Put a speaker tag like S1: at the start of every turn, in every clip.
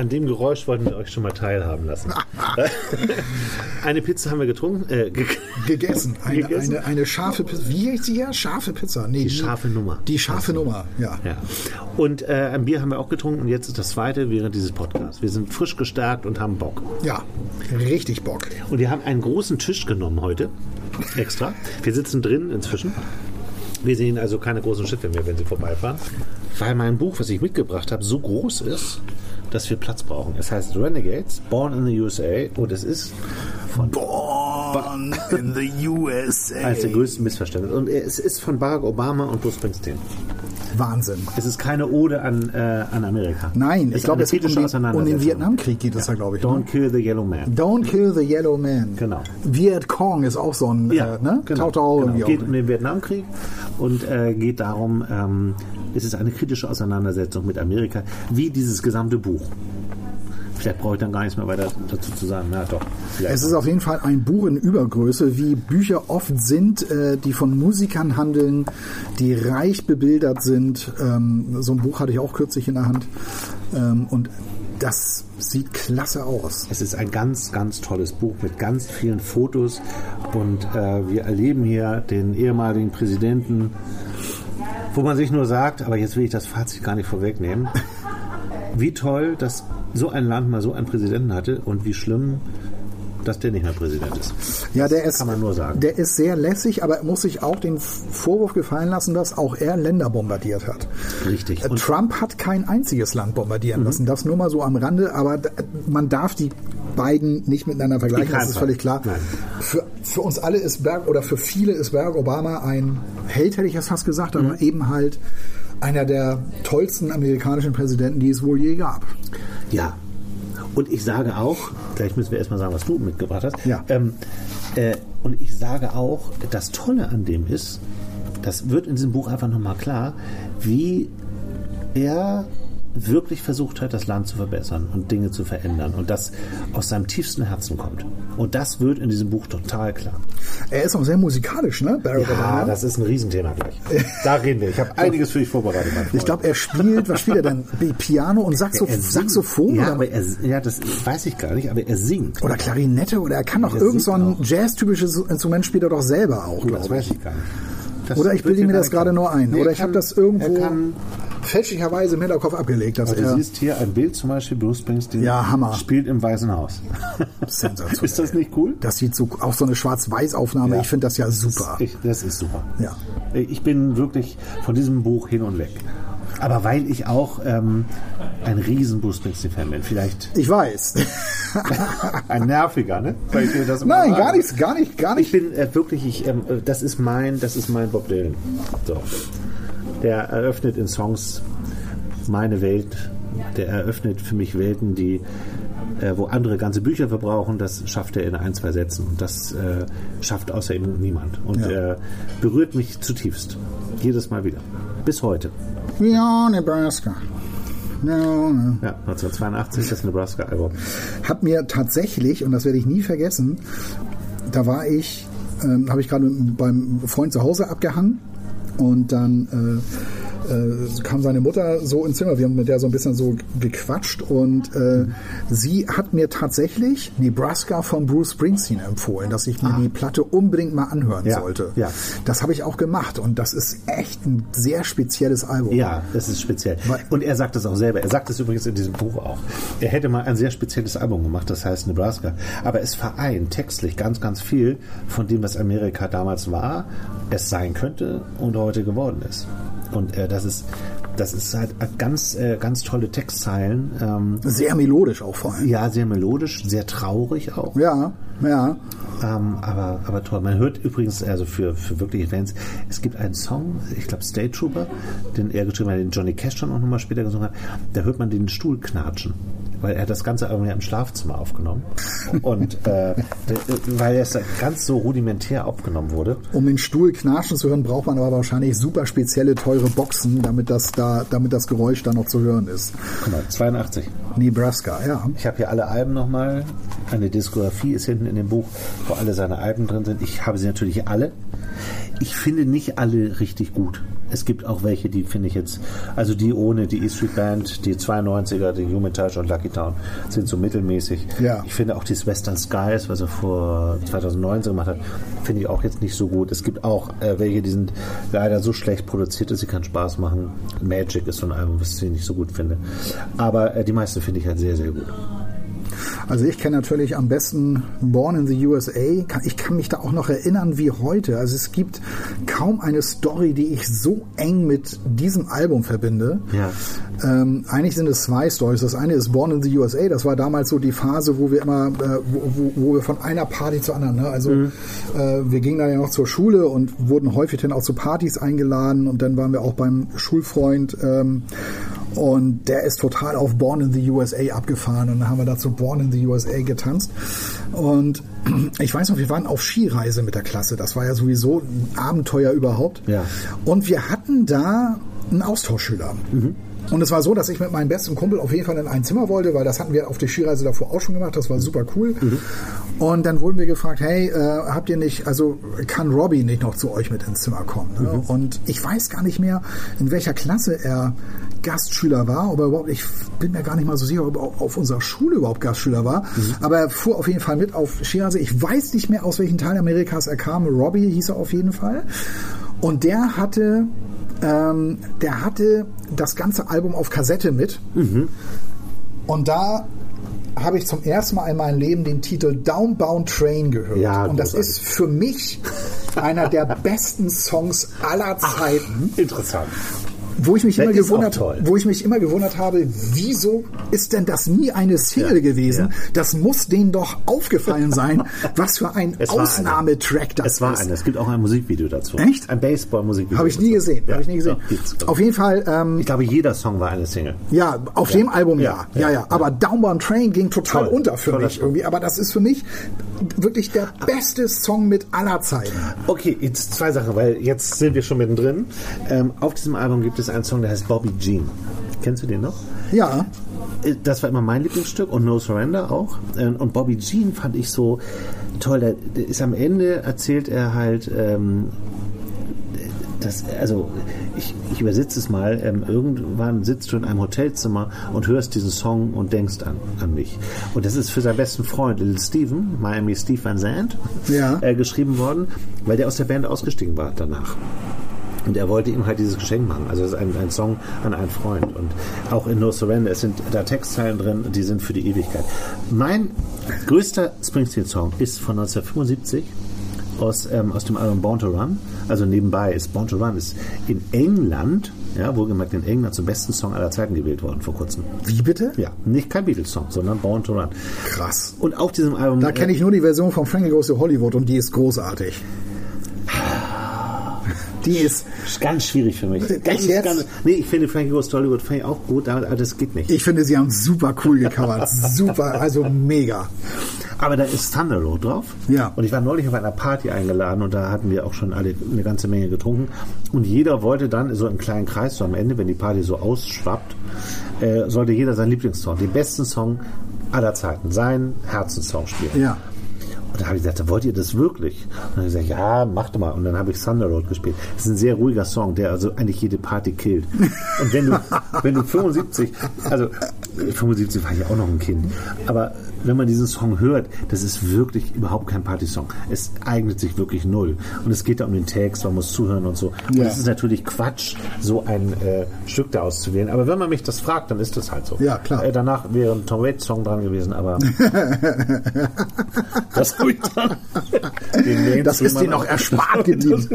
S1: An dem Geräusch wollten wir euch schon mal teilhaben lassen. eine Pizza haben wir getrunken, äh, ge
S2: Gegessen. Eine,
S1: Gegessen.
S2: Eine, eine scharfe Pizza. Wie heißt sie ja? Scharfe Pizza. Nee,
S1: Die scharfe Nummer.
S2: Die scharfe Nummer, ja.
S1: Ja. Und äh, ein Bier haben wir auch getrunken und jetzt ist das zweite während dieses Podcasts. Wir sind frisch gestärkt und haben Bock.
S2: Ja, richtig Bock.
S1: Und wir haben einen großen Tisch genommen heute. Extra. Wir sitzen drin inzwischen. Wir sehen also keine großen Schiffe mehr, wenn sie vorbeifahren. Weil mein Buch, was ich mitgebracht habe, so groß ist, dass wir Platz brauchen. Es heißt Renegades, Born in the USA und es ist von
S2: Born in the USA.
S1: eines der größten Missverständnisse. Und es ist von Barack Obama und Bruce Springsteen.
S2: Wahnsinn.
S1: Es ist keine Ode an, äh, an Amerika.
S2: Nein,
S1: es
S2: ich glaube, es geht um den, um den. Vietnamkrieg geht es ja, glaube ich.
S1: Don't
S2: Ne?
S1: kill the yellow man.
S2: Don't kill the yellow man.
S1: Genau.
S2: Viet Cong ist auch so ein,
S1: Ja,
S2: äh, ne?
S1: genau,
S2: Tau Tau
S1: genau. Geht um den Vietnamkrieg und äh, geht darum, ähm, es ist eine kritische Auseinandersetzung mit Amerika, wie dieses gesamte Buch. Vielleicht brauche ich dann gar nichts mehr weiter dazu zu sagen. Na doch, vielleicht.
S2: Es ist auf jeden Fall ein Buch in Übergröße, wie Bücher oft sind, äh, die von Musikern handeln, die reich bebildert sind. Ähm, so ein Buch hatte ich auch kürzlich in der Hand. Ähm, und das sieht klasse aus.
S1: Es ist ein ganz, ganz tolles Buch mit ganz vielen Fotos und äh, wir erleben hier den ehemaligen Präsidenten, wo man sich nur sagt, aber jetzt will ich das Fazit gar nicht vorwegnehmen, wie toll, dass so ein Land mal so einen Präsidenten hatte und wie schlimm, dass der nicht mehr Präsident ist.
S2: Ja, der
S1: Das
S2: ist,
S1: kann man nur sagen.
S2: der ist sehr lässig, aber er muss sich auch den Vorwurf gefallen lassen, dass auch er Länder bombardiert hat.
S1: Richtig.
S2: Äh,
S1: Und
S2: Trump hat kein einziges Land
S1: Mhm.
S2: bombardieren lassen. Das nur mal so am Rande, aber man darf die beiden nicht miteinander vergleichen, das ist völlig klar.
S1: Nein.
S2: Für, für uns alle ist Barack, oder für viele ist Barack Obama ein Held, hätte ich jetzt fast gesagt,
S1: Mhm.
S2: aber eben halt einer der tollsten amerikanischen Präsidenten, die es wohl je gab.
S1: Ja. Und ich sage auch, gleich müssen wir erstmal sagen, was du mitgebracht hast.
S2: Ja.
S1: Ähm, äh, und ich sage auch, das Tolle an dem ist, das wird in diesem Buch einfach nochmal klar, wie er wirklich versucht hat, das Land zu verbessern und Dinge zu verändern und das aus seinem tiefsten Herzen kommt. Und das wird in diesem Buch total klar.
S2: Er ist auch sehr musikalisch, ne, Barack
S1: Ja,
S2: Obama.
S1: das ist ein Riesenthema gleich. Da reden wir. Ich habe einiges für dich vorbereitet.
S2: Ich glaube, er spielt, was spielt er denn? Piano und Saxo
S1: Er.
S2: Saxophon?
S1: Ja, aber er, ja, das weiß ich gar nicht, aber er singt.
S2: Oder Klarinette oder er kann doch irgend so ein Jazz-typisches Instrument spielt er doch selber auch,
S1: Das
S2: glaube
S1: weiß
S2: ich.
S1: gar nicht. Das
S2: Oder ich bilde mir das gerade nur ein.
S1: Nee,
S2: Oder
S1: er
S2: ich habe das irgendwo fälschlicherweise im Hinterkopf abgelegt, dass
S1: aber du
S2: er
S1: siehst hier ein Bild zum Beispiel, Bruce Springsteen
S2: Ja, Hammer.
S1: spielt im Weißen Haus.
S2: Sensationell.
S1: Ist das nicht cool?
S2: das sieht so auch so eine Schwarz-Weiß-Aufnahme.
S1: Ja.
S2: Ich finde das ja super.
S1: Ich, das ist super.
S2: Ja.
S1: Ich bin wirklich von diesem Buch hin und weg. Aber weil ich auch ähm, ein riesen Bruce Springsteen-Fan bin. Vielleicht
S2: Ich weiß.
S1: ein nerviger, ne? Ich das
S2: Nein, gar nichts, gar nicht, gar
S1: Ich
S2: nicht.
S1: bin äh, wirklich, ich, ähm, äh, das ist mein, das ist mein Bob Dylan. So. Der eröffnet in Songs meine Welt. Der eröffnet für mich Welten, die, äh, wo andere ganze Bücher verbrauchen. Das schafft er in ein, zwei Sätzen. Und das äh, schafft außer ihm niemand. Und
S2: Ja.
S1: äh, berührt mich zutiefst. Jedes Mal wieder. Bis heute.
S2: Ja, Nebraska. Ja, ja.
S1: Ja, 1982 das Nebraska-Album.
S2: Hab mir tatsächlich, und das werde ich nie vergessen, da war ich, ähm, habe ich gerade beim Freund zu Hause abgehangen und dann äh, kam seine Mutter so ins Zimmer. Wir haben mit der so ein bisschen so gequatscht und äh, sie hat mir tatsächlich Nebraska von Bruce Springsteen empfohlen, dass ich mir die Platte unbedingt mal anhören
S1: Ja,
S2: sollte.
S1: ja.
S2: Das habe ich auch gemacht und das ist echt ein sehr spezielles Album.
S1: Ja, das ist speziell. Und er sagt es auch selber. Er sagt es übrigens in diesem Buch auch. Er hätte mal ein sehr spezielles Album gemacht, das heißt Nebraska. Aber es vereint textlich ganz, ganz viel von dem, was Amerika damals war, es sein könnte und heute geworden ist. Und äh, das ist das ist halt ganz äh, ganz tolle Textzeilen. Ähm,
S2: sehr melodisch auch vor allem.
S1: Ja, sehr melodisch, sehr traurig auch.
S2: Ja, ja.
S1: Ähm, aber, aber toll. Man hört übrigens, also für, für wirkliche Fans, es gibt einen Song, ich glaube State Trooper, den er geschrieben hat, den Johnny Cash schon auch nochmal später gesungen hat. Da hört man den Stuhl knatschen weil er hat das Ganze irgendwie im Schlafzimmer aufgenommen. Und äh, weil es ganz so rudimentär aufgenommen wurde.
S2: Um den Stuhl knarschen zu hören, braucht man aber wahrscheinlich super spezielle, teure Boxen, damit das da, damit das Geräusch da noch zu hören ist.
S1: Guck mal, 82.
S2: Nebraska, ja.
S1: Ich habe hier alle Alben nochmal. Eine Diskografie ist hinten in dem Buch, wo alle seine Alben drin sind. Ich habe sie natürlich alle. Ich finde nicht alle richtig gut. Es gibt auch welche, die finde ich jetzt, also die ohne die E-Street Band, die 92er, die Humitage und Lucky Town sind so mittelmäßig.
S2: Ja.
S1: Ich finde auch dieses Western Skies, was er vor 2019 gemacht hat, finde ich auch jetzt nicht so gut. Es gibt auch äh, welche, die sind leider so schlecht produziert, dass sie keinen Spaß machen. Magic ist so ein Album, was ich nicht so gut finde. Aber äh, die meisten finde ich halt sehr, sehr gut.
S2: Also ich kenne natürlich am besten Born in the USA. Ich kann mich da auch noch erinnern wie heute. Also es gibt kaum eine Story, die ich so eng mit diesem Album verbinde.
S1: Ja.
S2: Ähm, eigentlich sind es zwei Stories. Das eine ist Born in the USA. Das war damals so die Phase, wo wir immer, äh, wo, wo, wo, wir von einer Party zur anderen. Ne? Also mhm. äh, wir gingen dann ja noch zur Schule und wurden häufig dann auch zu Partys eingeladen und dann waren wir auch beim Schulfreund. Ähm, und der ist total auf Born in the USA abgefahren. Und dann haben wir dazu Born in the USA getanzt. Und ich weiß noch, wir waren auf Skireise mit der Klasse. Das war ja sowieso ein Abenteuer überhaupt.
S1: Ja.
S2: Und wir hatten da einen Austauschschüler. Mhm. Und es war so, dass ich mit meinem besten Kumpel auf jeden Fall in ein Zimmer wollte, weil das hatten wir auf der Skireise davor auch schon gemacht. Das war super cool. Mhm. Und dann wurden wir gefragt, hey, äh, habt ihr nicht, also kann Robbie nicht noch zu euch mit ins Zimmer kommen? Ne? Mhm. Und ich weiß gar nicht mehr, in welcher Klasse er Gastschüler war, aber überhaupt, ich bin mir gar nicht mal so sicher, ob er auf unserer Schule überhaupt Gastschüler war. Mhm. Aber er fuhr auf jeden Fall mit auf Skireise. Ich weiß nicht mehr, aus welchem Teil Amerikas er kam. Robbie hieß er auf jeden Fall. Und der hatte ähm, der hatte das ganze Album auf Kassette mit. Mhm. Und da habe ich zum ersten Mal in meinem Leben den Titel Downbound Train gehört.
S1: Ja,
S2: und das ist für mich einer der besten Songs aller Zeiten.
S1: Ach, interessant
S2: wo ich mich immer gewundert, wo ich mich immer gewundert habe, wieso ist denn das nie eine Single ja, gewesen? Ja. Das muss denen doch aufgefallen sein, was für ein Ausnahmetrack das ist.
S1: Es war ist. eine. Es gibt auch ein Musikvideo dazu.
S2: Echt?
S1: Ein Baseball-Musikvideo.
S2: Habe ich nie gesehen. Ja. Habe ich nie gesehen. Auf jeden Fall.
S1: Ähm, ich glaube, jeder Song war eine Single.
S2: Ja, auf dem Album ja. Ja, ja. Aber Downbound Train ging total Toll. unter für Toller mich irgendwie. Aber das ist für mich wirklich der beste Song mit aller Zeiten.
S1: Okay, jetzt zwei Sachen, weil jetzt sind wir schon mittendrin. Ähm, auf diesem Album gibt es einen Song, der heißt Bobby Jean. Kennst du den noch?
S2: Ja.
S1: Äh, das war immer mein Lieblingsstück und No Surrender auch. Äh, und Bobby Jean fand ich so toll. Der ist am Ende erzählt er halt, ähm, das, also ich, ich übersetze es mal, ähm, irgendwann sitzt du in einem Hotelzimmer und hörst diesen Song und denkst an, an mich. Und das ist für seinen besten Freund, Little Steven, Miami Steve Van Zandt,
S2: ja.
S1: äh, geschrieben worden, weil der aus der Band ausgestiegen war danach. Und er wollte ihm halt dieses Geschenk machen. Also es ist ein, ein Song an einen Freund. Und auch in No Surrender, es sind da Textzeilen drin, die sind für die Ewigkeit. Mein größter Springsteen-Song ist von 1975 aus, ähm, aus dem Album Born to Run. Also nebenbei ist Born to Run ist in England, ja, wohlgemerkt in England zum besten Song aller Zeiten gewählt worden vor kurzem.
S2: Wie bitte?
S1: Ja, nicht kein Beatles-Song, sondern Born to Run.
S2: Krass.
S1: Und auf diesem Album.
S2: Da kenne ich nur die Version von Frankie Goes to Hollywood und die ist großartig. Die ist
S1: ganz schwierig für mich.
S2: Ganz, jetzt? Ganz,
S1: nee, ich finde Frankie Goes to Hollywood ich auch gut, aber das geht nicht.
S2: Ich finde, sie haben super cool gecovert. super, also mega.
S1: Aber da ist Thunder Road drauf.
S2: Ja.
S1: Und ich war neulich auf einer Party eingeladen und da hatten wir auch schon alle eine ganze Menge getrunken. Und jeder wollte dann so im kleinen Kreis, so am Ende, wenn die Party so ausschwappt, äh, sollte jeder seinen Lieblingssong, den besten Song aller Zeiten, seinen Herzenssong spielen.
S2: Ja.
S1: Und da habe ich gesagt, wollt ihr das wirklich? Und dann habe ich gesagt, ja, macht mal. Und dann habe ich Thunder Road gespielt. Das ist ein sehr ruhiger Song, der also eigentlich jede Party killt. Und wenn du, wenn du 75, also 75 war ich auch noch ein Kind, aber wenn man diesen Song hört, das ist wirklich überhaupt kein Partysong. Es eignet sich wirklich null. Und es geht da um den Text, man muss zuhören und so. Und
S2: Ja.
S1: es ist natürlich Quatsch, so ein äh, Stück da auszuwählen. Aber wenn man mich das fragt, dann ist das halt so.
S2: Ja, klar.
S1: Äh, danach wäre ein Tom Waits Song dran gewesen, aber das habe ich dann. den
S2: Das ist denen auch erspart geblieben.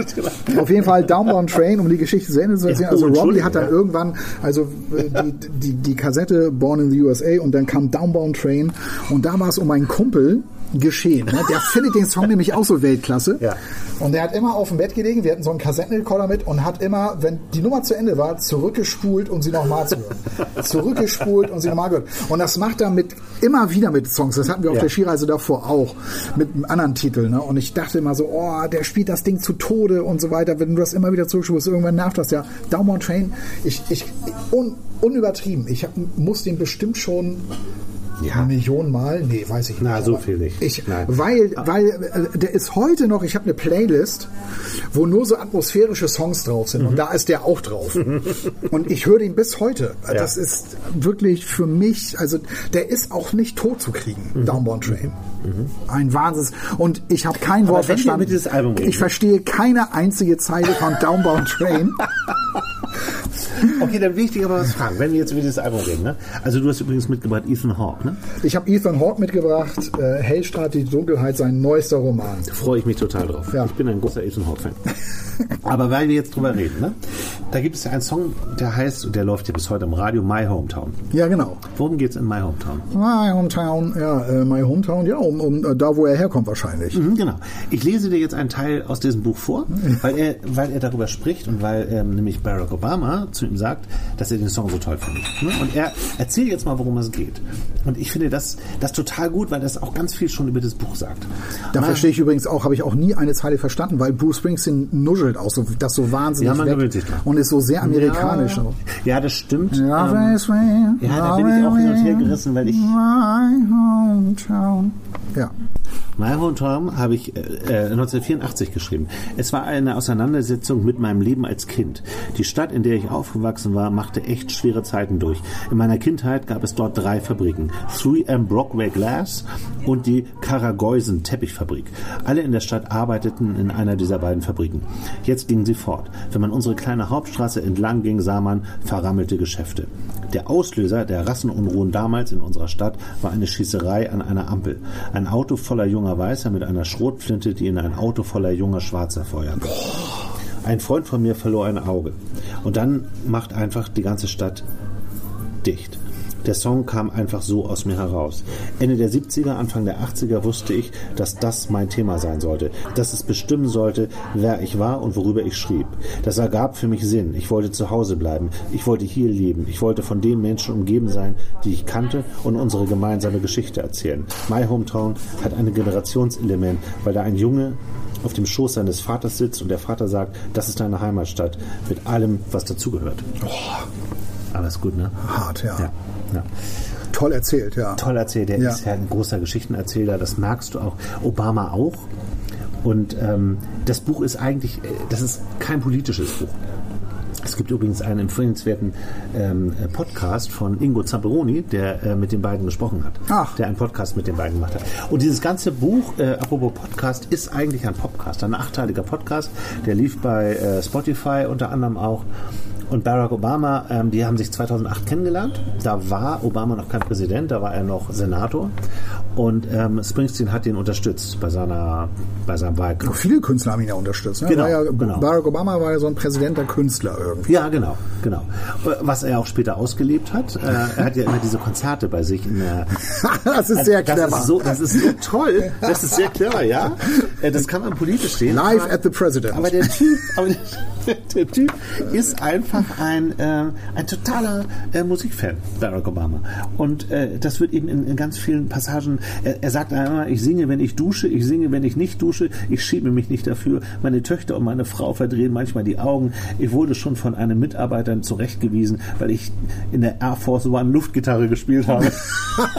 S2: Auf jeden Fall Downbound Train, um die Geschichte zu Ende zu erzählen. Also Robbie hat dann irgendwann, also äh, die, die, die Kassette Born in the USA und dann kam Downbound Train und da war es um einen Kumpel geschehen. Ne? Der findet den Song nämlich auch so Weltklasse.
S1: Ja.
S2: Und der hat immer auf dem Bett gelegen, wir hatten so einen Kassettenrekorder mit und hat immer, wenn die Nummer zu Ende war, zurückgespult, um sie nochmal zu hören. zurückgespult und sie nochmal gehört. Und das macht er mit, immer wieder mit Songs. Das hatten wir auf
S1: Ja.
S2: der Skireise davor auch. Mit einem anderen Titel. Ne? Und ich dachte immer so, oh, der spielt das Ding zu Tode und so weiter. Wenn du das immer wieder zurückspulst, irgendwann nervt das ja. Downbound Train, ich, ich, un, unübertrieben. Ich hab, muss den bestimmt schon
S1: Ja.
S2: Millionen Mal, nee, weiß ich nicht.
S1: Na, so viel nicht.
S2: Ich,
S1: Nein.
S2: weil, weil äh, der ist heute noch, ich habe eine Playlist, wo nur so atmosphärische Songs drauf sind
S1: Mhm.
S2: und da ist der auch drauf. und ich höre den bis heute.
S1: Ja.
S2: Das ist wirklich für mich, also der ist auch nicht tot zu kriegen,
S1: Mhm.
S2: Downbound Train. Ein Wahnsinns. Und ich habe kein Wort verstanden. ich verstehe keine einzige Zeile von Downbound Train.
S1: Okay, dann will ich dich aber was fragen, wenn wir jetzt über dieses Album reden. Ne? Also du hast übrigens mitgebracht Ethan Hawke, ne?
S2: Ich habe Ethan Hawke mitgebracht, äh, Hellstrahl, die Dunkelheit, sein neuester Roman.
S1: Da freue ich mich total drauf.
S2: Ja.
S1: Ich bin ein großer Ethan Hawke-Fan. Aber weil wir jetzt drüber reden, ne? da gibt es ja einen Song, der heißt, und der läuft ja bis heute im Radio, My Hometown.
S2: Ja, genau.
S1: Worum geht's in My Hometown?
S2: My Hometown, ja, äh, My Hometown, ja, um, um äh, da, wo er herkommt wahrscheinlich.
S1: Mhm, genau. Ich lese dir jetzt einen Teil aus diesem Buch vor, weil er, weil er darüber spricht und weil ähm, nämlich Barack Obama zu ihm sagt, dass er den Song so toll findet. Ne? Und er erzählt jetzt mal, worum es geht. Und ich finde das, das total gut, weil das auch ganz viel schon über das Buch sagt.
S2: Da
S1: My-
S2: verstehe ich übrigens auch, habe ich auch nie eine Zeile verstanden, weil Bruce Springsteen nuschelt auch so, das so wahnsinnig
S1: Ja, man
S2: weg
S1: sich
S2: und ist so sehr amerikanisch.
S1: Ja, ja das stimmt.
S2: Ja,
S1: Ähm, ja, da bin ich auch hin und her gerissen, weil ich
S2: My hometown. Ja.
S1: My Hometown habe ich äh, äh, 1984 geschrieben. Es war eine Auseinandersetzung mit meinem Leben als Kind. Die Stadt, in der ich aufgewachsen war, machte echt schwere Zeiten durch. In meiner Kindheit gab es dort drei Fabriken. 3M Brockway Glass und die Karagoysen Teppichfabrik. Alle in der Stadt arbeiteten in einer dieser beiden Fabriken. Jetzt gingen sie fort. Wenn man unsere kleine Hauptstraße entlang ging, sah man verrammelte Geschäfte. Der Auslöser der Rassenunruhen damals in unserer Stadt war eine Schießerei an einer Ampel. Ein Auto voller junger Weißer mit einer Schrotflinte, die in ein Auto voller junger Schwarzer feuerte. Ein Freund von mir verlor ein Auge. Und dann macht einfach die ganze Stadt dicht. Der Song kam einfach so aus mir heraus. Ende der 70er, Anfang der 80er wusste ich, dass das mein Thema sein sollte, dass es bestimmen sollte, wer ich war und worüber ich schrieb. Das ergab für mich Sinn. Ich wollte zu Hause bleiben. Ich wollte hier leben. Ich wollte von den Menschen umgeben sein, die ich kannte und unsere gemeinsame Geschichte erzählen. My Hometown hat ein Generationselement, weil da ein Junge auf dem Schoß seines Vaters sitzt und der Vater sagt, das ist deine Heimatstadt mit allem, was dazugehört. Alles gut, ne?
S2: Hart, ja.
S1: Ja, ja.
S2: Toll erzählt, ja.
S1: Toll erzählt. Der
S2: Ja.
S1: ist ja ein großer Geschichtenerzähler. Das merkst du auch. Obama auch. Und ähm, das Buch ist eigentlich, äh, das ist kein politisches Buch. Es gibt übrigens einen empfehlenswerten ähm, Podcast von Ingo Zamperoni, der äh, mit den beiden gesprochen hat.
S2: Ach.
S1: Der einen Podcast mit den beiden gemacht hat. Und dieses ganze Buch, äh, apropos Podcast, ist eigentlich ein Podcast, ein achteiliger Podcast. Der lief bei äh, Spotify unter anderem auch. Und Barack Obama, ähm, die haben sich 2008 kennengelernt. Da war Obama noch kein Präsident, da war er noch Senator. Und ähm, Springsteen hat ihn unterstützt bei seiner bei seinem Wahlkampf.
S2: Viele Künstler haben ihn ja unterstützt. Ne?
S1: Genau,
S2: ja,
S1: genau.
S2: Barack Obama war ja so ein Präsident der Künstler irgendwie.
S1: Ja, genau, genau. Was er auch später ausgelebt hat. Äh, er hat ja immer diese Konzerte bei sich in der.
S2: das ist sehr
S1: das
S2: clever.
S1: Ist so, das ist so toll. Das ist sehr clever, ja. Äh, Das kann man politisch sehen.
S2: Live at the President.
S1: Aber der Typ, aber der, der Typ ist einfach ein, äh, ein totaler äh, Musikfan, Barack Obama. Und äh, das wird eben in, in ganz vielen Passagen, er, sagt einmal, ich singe, wenn ich dusche, ich singe, wenn ich nicht dusche, ich schäme mich nicht dafür. Meine Töchter und meine Frau verdrehen manchmal die Augen. Ich wurde schon von einem Mitarbeiter zurechtgewiesen, weil ich in der Air Force One Luftgitarre gespielt habe.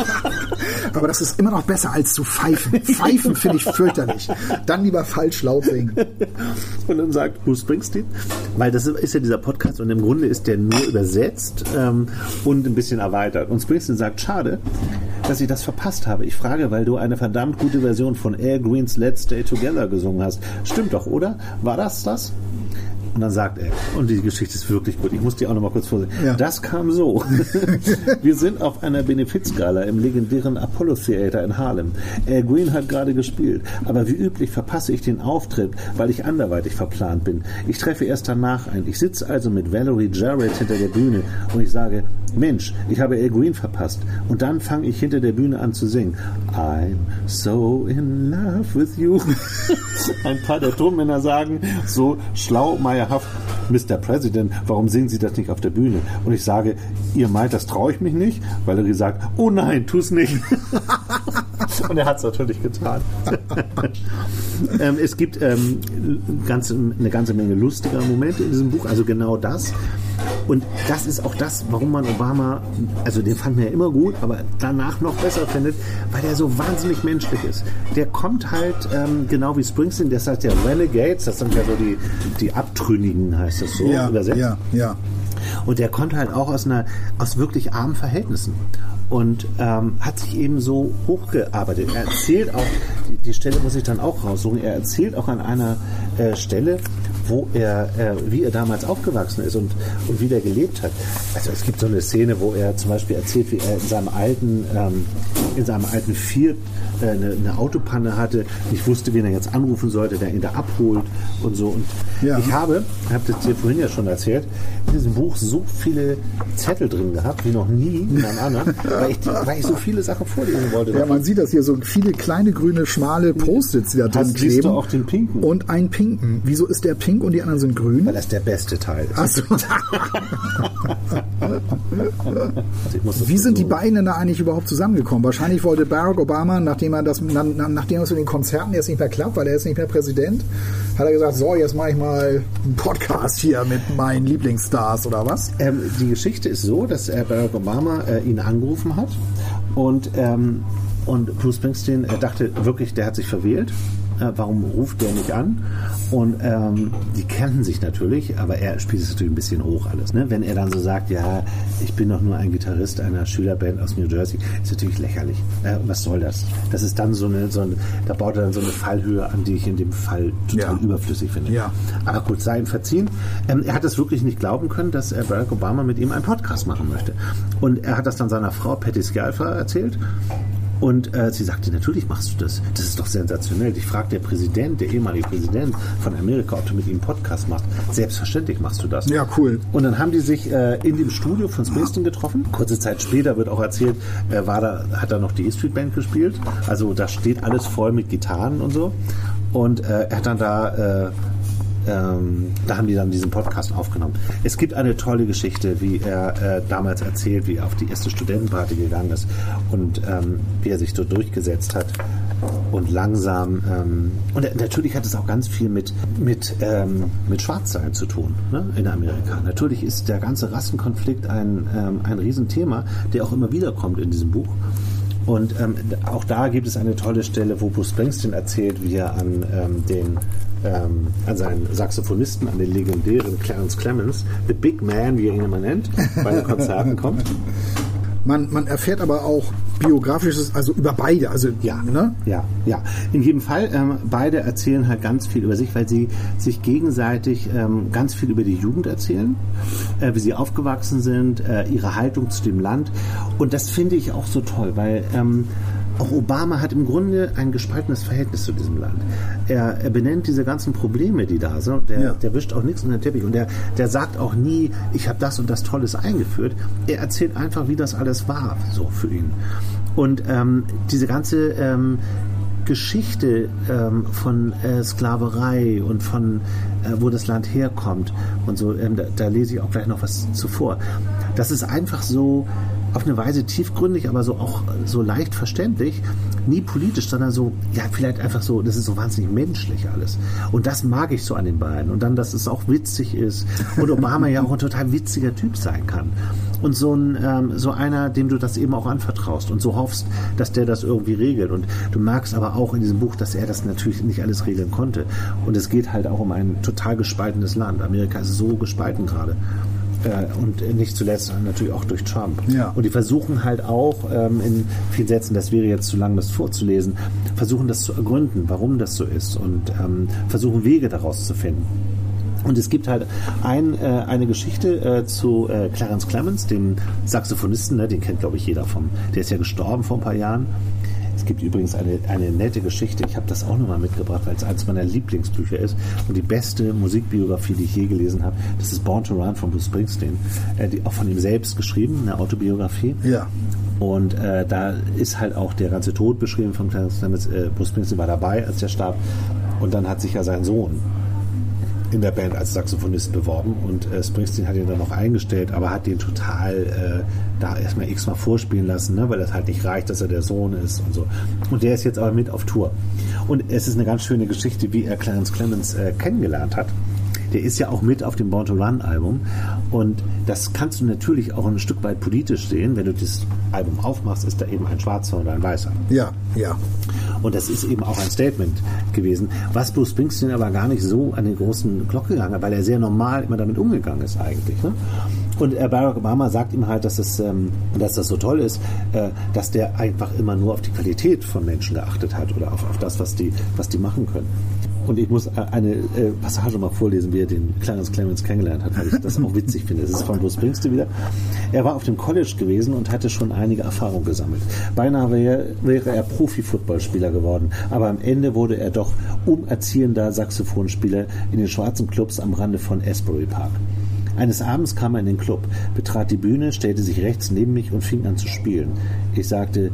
S2: Aber das ist immer noch besser als zu pfeifen. Pfeifen finde ich fürchterlich. Dann lieber falsch laut singen.
S1: Und dann sagt Bruce Springsteen, weil das ist ja dieser Podcast und im Grunde ist der nur übersetzt ähm, und ein bisschen erweitert. Und Springsteen sagt, schade, dass ich das verpasst habe. Ich frage, weil du eine verdammt gute Version von Air Greens Let's Stay Together gesungen hast. Stimmt doch, oder? War das das? Und dann sagt er, und die Geschichte ist wirklich gut, ich muss die auch noch mal kurz vorsehen. Ja. Das kam so. Wir sind auf einer Benefizgala im legendären Apollo Theater in Harlem. Al Green hat gerade gespielt, aber wie üblich verpasse ich den Auftritt, weil ich anderweitig verplant bin. Ich treffe erst danach ein. Ich sitze also mit Valerie Jarrett hinter der Bühne und ich sage, Mensch, ich habe Al Green verpasst. Und dann fange ich hinter der Bühne an zu singen. I'm so in love with you. Ein paar der Tonmänner sagen, so schlau, meierhaft, Mr. President, warum singen Sie das nicht auf der Bühne? Und ich sage, ihr meint, das traue ich mich nicht? Valerie sagt, oh nein, tu es nicht. Und er hat es natürlich getan. ähm, es gibt ähm, ganz, eine ganze Menge lustiger Momente in diesem Buch, also genau das. Und das ist auch das, warum man Obama, also den fand man ja immer gut, aber danach noch besser findet, weil er so wahnsinnig menschlich ist. Der kommt halt, ähm, genau wie Springsteen, das heißt ja Renegades, das sind ja so die, die Abtrünnigen, heißt das so
S2: ja, übersetzt. Ja, ja.
S1: Und der kommt halt auch aus einer, aus wirklich armen Verhältnissen und ähm, hat sich eben so hochgearbeitet. Er erzählt auch, die, die, Stelle muss ich dann auch raussuchen, er erzählt auch an einer äh, Stelle, wo er, äh, wie er damals aufgewachsen ist und, und wie er gelebt hat. Also es gibt so eine Szene, wo er zum Beispiel erzählt, wie er in seinem alten, ähm, in seinem alten Fiat äh, eine, eine, Autopanne hatte, nicht wusste, wen er jetzt anrufen sollte, der ihn da abholt und so. Und ja. ich habe, ich habe das dir vorhin ja schon erzählt, in diesem Buch so viele Zettel drin gehabt, wie noch nie in einem anderen, weil ich, weil ich so viele Sachen vorlesen wollte.
S2: Ja, man sieht das hier, so viele kleine, grüne, schmale Post-its, die da drin kleben.
S1: du auch den pinken?
S2: Und einen pinken. Wieso ist der pink und die anderen sind grün?
S1: Weil das der beste Teil ist.
S2: Achso. also Wie sind die beiden da eigentlich überhaupt zusammengekommen? Wahrscheinlich wollte Barack Obama, nachdem er das, nachdem es in den Konzerten jetzt nicht mehr klappt, weil er ist nicht mehr Präsident, hat er gesagt, so, jetzt mache ich mal einen Podcast hier mit meinen Lieblingsstars oder was?
S1: Ähm, die Geschichte ist so, dass äh, Barack Obama äh, ihn angerufen hat. Und ähm, und Bruce Springsteen er dachte wirklich, der hat sich verwählt äh, warum ruft der nicht an? Und ähm, die kannten sich natürlich, aber er spielt es natürlich ein bisschen hoch alles. Ne? Wenn er dann so sagt, ja, ich bin doch nur ein Gitarrist einer Schülerband aus New Jersey, ist natürlich lächerlich. Äh, was soll das? Das ist dann so eine, so eine, da baut er dann so eine Fallhöhe an, die ich in dem Fall total ja. überflüssig finde.
S2: Ja.
S1: Aber gut, sei ihm verziehen. Ähm, er hat es wirklich nicht glauben können, dass äh, Barack Obama mit ihm einen Podcast machen möchte. Und er hat das dann seiner Frau Patty Scialfa erzählt. Und äh, sie sagte, natürlich machst du das. Das ist doch sensationell. Ich frage der Präsident, der ehemalige Präsident von Amerika, ob du mit ihm einen Podcast machst. Selbstverständlich machst du das.
S2: Ja, cool.
S1: Und dann haben die sich äh, in dem Studio von Springsteen getroffen. Kurze Zeit später wird auch erzählt, er war da, hat da noch die E-Street Band gespielt. Also da steht alles voll mit Gitarren und so. Und äh, er hat dann da äh, ähm, da haben die dann diesen Podcast aufgenommen. Es gibt eine tolle Geschichte, wie er äh, damals erzählt, wie er auf die erste Studentenparty gegangen ist und ähm, wie er sich so durchgesetzt hat und langsam. Ähm, und natürlich hat es auch ganz viel mit, mit, ähm, mit Schwarzsein zu tun ne, in Amerika. Natürlich ist der ganze Rassenkonflikt ein, ähm, ein Riesenthema, der auch immer wieder kommt in diesem Buch. Und ähm, auch da gibt es eine tolle Stelle, wo Bruce Springsteen erzählt, wie er an ähm, den ähm, an seinen Saxophonisten, an den legendären Clarence Clemens, The Big Man, wie er ihn immer nennt, bei den Konzerten kommt.
S2: Man, man erfährt aber auch biografisches, also über beide, also
S1: ja, ne? ja, ja. In jedem Fall, ähm, beide erzählen halt ganz viel über sich, weil sie sich gegenseitig ähm, ganz viel über die Jugend erzählen, äh, wie sie aufgewachsen sind, äh, ihre Haltung zu dem Land. Und das finde ich auch so toll, weil ähm, auch Obama hat im Grunde ein gespaltenes Verhältnis zu diesem Land. Er, er benennt diese ganzen Probleme, die da sind. Der, ja. der wischt auch nichts unter den Teppich. Und der, der sagt auch nie, ich habe das und das Tolles eingeführt. Er erzählt einfach, wie das alles war, so für ihn. Und ähm, diese ganze ähm, Geschichte ähm, von äh, Sklaverei und von äh, wo das Land herkommt und so, ähm, da, da, lese ich auch gleich noch was zuvor. Das ist einfach so auf eine Weise tiefgründig, aber so auch so leicht verständlich, nie politisch, sondern so, ja, vielleicht einfach so, das ist so wahnsinnig menschlich alles. Und das mag ich so an den beiden. Und dann, dass es auch witzig ist und Obama ja auch ein total witziger Typ sein kann. und so, ein, ähm, so einer, dem du das eben auch anvertraust und so hoffst, dass der das irgendwie regelt. Und du merkst aber auch in diesem Buch, dass er das natürlich nicht alles regeln konnte. Und es geht halt auch um ein total gespaltenes Land. Amerika ist so gespalten gerade. Äh, und nicht zuletzt natürlich auch durch Trump.
S2: Ja.
S1: Und die versuchen halt auch ähm, in vielen Sätzen, das wäre jetzt zu lang, das vorzulesen, versuchen das zu ergründen, warum das so ist und ähm, versuchen Wege daraus zu finden. Und es gibt halt ein, äh, eine Geschichte äh, zu äh, Clarence Clemens, dem Saxophonisten, ne, den kennt glaube ich jeder vom, der ist ja gestorben vor ein paar Jahren. Es gibt übrigens eine, eine nette Geschichte, ich habe das auch nochmal mitgebracht, weil es eines meiner Lieblingsbücher ist und die beste Musikbiografie, die ich je gelesen habe, das ist Born to Run von Bruce Springsteen, äh, die, auch von ihm selbst geschrieben, eine Autobiografie.
S2: Ja.
S1: Und äh, da ist halt auch der ganze Tod beschrieben von Clarence Clemens. Äh, Bruce Springsteen war dabei, als er starb. Und dann hat sich ja sein Sohn in der Band als Saxophonist beworben und äh, Springsteen hat ihn dann noch eingestellt, aber hat den total äh, da erstmal x-mal vorspielen lassen, ne, weil das halt nicht reicht, dass er der Sohn ist und so. Und der ist jetzt aber mit auf Tour. Und es ist eine ganz schöne Geschichte, wie er Clarence Clemens äh, kennengelernt hat. Der ist ja auch mit auf dem Born to Run Album und das kannst du natürlich auch ein Stück weit politisch sehen. Wenn du das Album aufmachst, ist da eben ein Schwarzer und ein Weißer.
S2: Ja, ja.
S1: Und das ist eben auch ein Statement gewesen, was Bruce Springsteen aber gar nicht so an den großen Glocke gegangen hat, weil er sehr normal immer damit umgegangen ist eigentlich. Ne? Und äh, Barack Obama sagt ihm halt, dass, es, ähm, dass das so toll ist, äh, dass der einfach immer nur auf die Qualität von Menschen geachtet hat oder auf, auf das, was die, was die machen können. Und ich muss äh, eine äh, Passage mal vorlesen, wie er den Clarence Clemens kennengelernt hat, weil ich das auch witzig finde. Es ist von Bruce Springsteen wieder. Er war auf dem College gewesen und hatte schon einige Erfahrungen gesammelt. Beinahe wäre, wäre er Profi-Footballspieler geworden, aber am Ende wurde er doch umerziehender Saxophonspieler in den schwarzen Clubs am Rande von Asbury Park. Eines Abends kam er in den Club, betrat die Bühne, stellte sich rechts neben mich und fing an zu spielen. Ich sagte,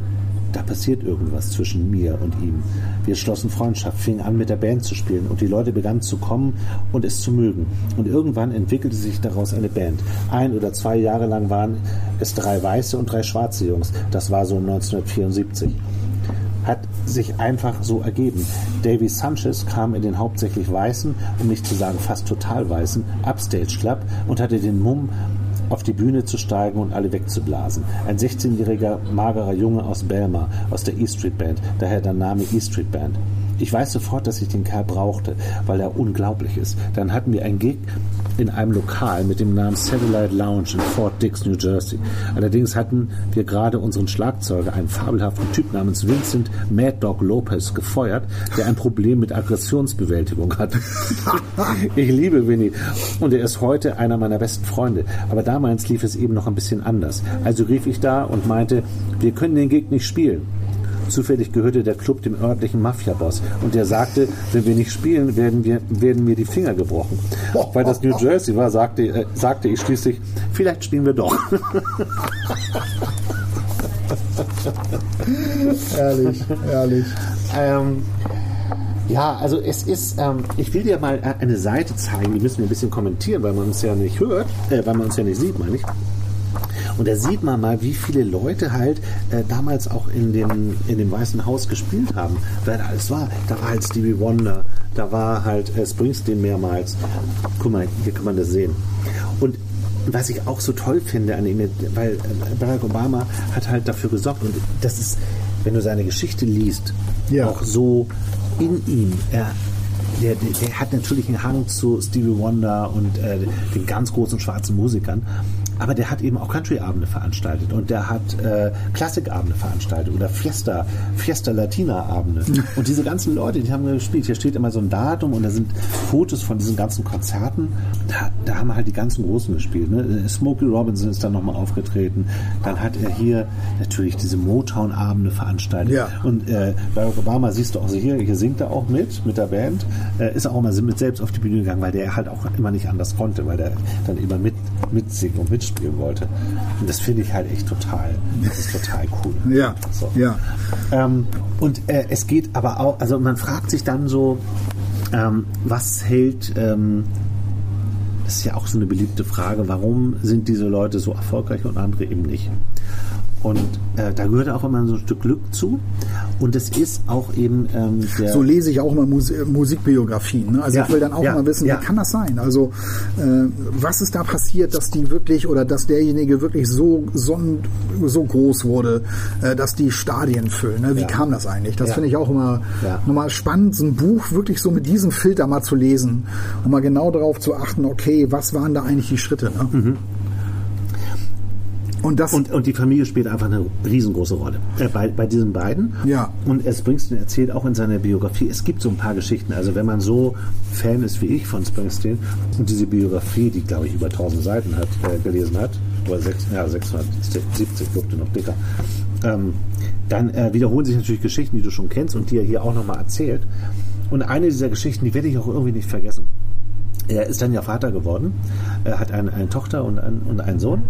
S1: da passiert irgendwas zwischen mir und ihm. Wir schlossen Freundschaft, fingen an mit der Band zu spielen und die Leute begannen zu kommen und es zu mögen. Und irgendwann entwickelte sich daraus eine Band. Ein oder zwei Jahre lang waren es drei weiße und drei schwarze Jungs. Das war so 1974 hat sich einfach so ergeben. Davy Sanchez kam in den hauptsächlich weißen, um nicht zu sagen fast total weißen, Upstage Club und hatte den Mumm, auf die Bühne zu steigen und alle wegzublasen. Ein 16-jähriger, magerer Junge aus Belmar, aus der E Street Band, daher der Name E Street Band. Ich weiß sofort, dass ich den Kerl brauchte, weil er unglaublich ist. Dann hatten wir einen Gig in einem Lokal mit dem Namen Satellite Lounge in Fort Dix, New Jersey. Allerdings hatten wir gerade unseren Schlagzeuger, einen fabelhaften Typ namens Vincent Mad Dog Lopez, gefeuert, der ein Problem mit Aggressionsbewältigung hat. ich liebe Winnie und er ist heute einer meiner besten Freunde. Aber damals lief es eben noch ein bisschen anders. Also rief ich da und meinte, wir können den Gig nicht spielen. Zufällig gehörte der Club dem örtlichen Mafia-Boss und der sagte, wenn wir nicht spielen, werden, wir, werden mir die Finger gebrochen. Weil das New Jersey war, sagte, äh, sagte ich schließlich, vielleicht spielen wir doch.
S2: Ehrlich, ehrlich.
S1: ähm, ja, also es ist, ähm, ich will dir mal eine Seite zeigen, die müssen wir ein bisschen kommentieren, weil man uns ja nicht hört, äh, weil man uns ja nicht sieht, meine ich. Und da sieht man mal, wie viele Leute halt äh, damals auch in dem, in dem Weißen Haus gespielt haben. Wer da alles war. Da war halt Stevie Wonder, da war halt äh, Springsteen mehrmals. Guck mal, hier kann man das sehen. Und was ich auch so toll finde an ihm, weil äh, Barack Obama hat halt dafür gesorgt und das ist, wenn du seine Geschichte liest,
S2: Ja.
S1: auch so in ihm. Er, der, der, der hat natürlich einen Hang zu Stevie Wonder und äh, den ganz großen schwarzen Musikern. Aber der hat eben auch Country-Abende veranstaltet und der hat äh, Klassikabende veranstaltet oder Fiesta, Fiesta Latina-Abende. Und diese ganzen Leute, die haben gespielt. Hier steht immer so ein Datum und da sind Fotos von diesen ganzen Konzerten. Da, da haben halt die ganzen Großen gespielt. Ne? Smokey Robinson ist dann nochmal aufgetreten. Dann hat er hier natürlich diese Motown-Abende veranstaltet.
S2: Ja.
S1: Und äh, Barack Obama siehst du auch so hier, hier singt er auch mit, mit der Band. Äh, ist auch mal mit selbst auf die Bühne gegangen, weil der halt auch immer nicht anders konnte, weil der dann immer mit, mitsingen und mitspielen wollte. Und das finde ich halt echt total, das ist total cool.
S2: Ja,
S1: So.
S2: ja.
S1: Ähm, und äh, es geht aber auch, also man fragt sich dann so, ähm, was hält, ähm, das ist ja auch so eine beliebte Frage, warum sind diese Leute so erfolgreich und andere eben nicht? Und äh, da gehört auch immer so ein Stück Glück zu. Und es ist auch eben ähm.
S2: So lese ich auch immer Mus Musikbiografien. Ne? Also
S1: Ja,
S2: ich will dann auch
S1: ja,
S2: mal wissen,
S1: ja.
S2: wie kann das sein? Also äh, was ist da passiert, dass die wirklich oder dass derjenige wirklich so so, so groß wurde, äh, dass die Stadien füllen? Ne? Wie kam das eigentlich? Das finde ich auch immer nochmal spannend, so ein Buch wirklich so mit diesem Filter mal zu lesen und mal genau darauf zu achten, okay, was waren da eigentlich die Schritte? Ne? Und das
S1: Und, und die Familie spielt einfach eine riesengroße Rolle äh, bei, bei diesen beiden.
S2: Ja.
S1: Und es Springsteen erzählt auch in seiner Biografie, es gibt so ein paar Geschichten. Also wenn man so Fan ist wie ich von Springsteen und diese Biografie, die glaube ich über 1000 Seiten hat, äh, gelesen hat, oder sechs, ja, 670, wirkte noch dicker, ähm, dann äh, wiederholen sich natürlich Geschichten, die du schon kennst und die er hier auch nochmal erzählt. Und eine dieser Geschichten, die werde ich auch irgendwie nicht vergessen. Er ist dann ja Vater geworden, er hat eine, eine Tochter und, ein, und einen Sohn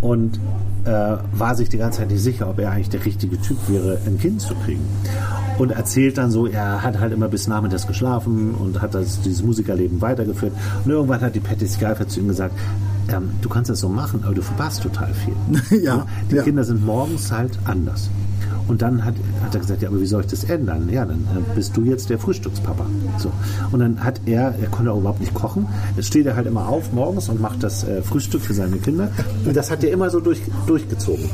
S1: und äh, war sich die ganze Zeit nicht sicher, ob er eigentlich der richtige Typ wäre, ein Kind zu kriegen. Und erzählt dann so, er hat halt immer bis nachmittags geschlafen und hat das, dieses Musikerleben weitergeführt. Und irgendwann hat die Patty Skyfer zu ihm gesagt, ähm, du kannst das so machen, aber du verpasst total viel.
S2: Ja,
S1: die
S2: ja.
S1: Kinder sind morgens halt anders. Und dann hat, hat er gesagt, ja, aber wie soll ich das ändern? Ja, dann äh, bist du jetzt der Frühstückspapa. So. Und dann hat er, er konnte auch überhaupt nicht kochen. Jetzt steht er halt immer auf morgens und macht das äh, Frühstück für seine Kinder. Und das hat er immer so durch, durchgezogen.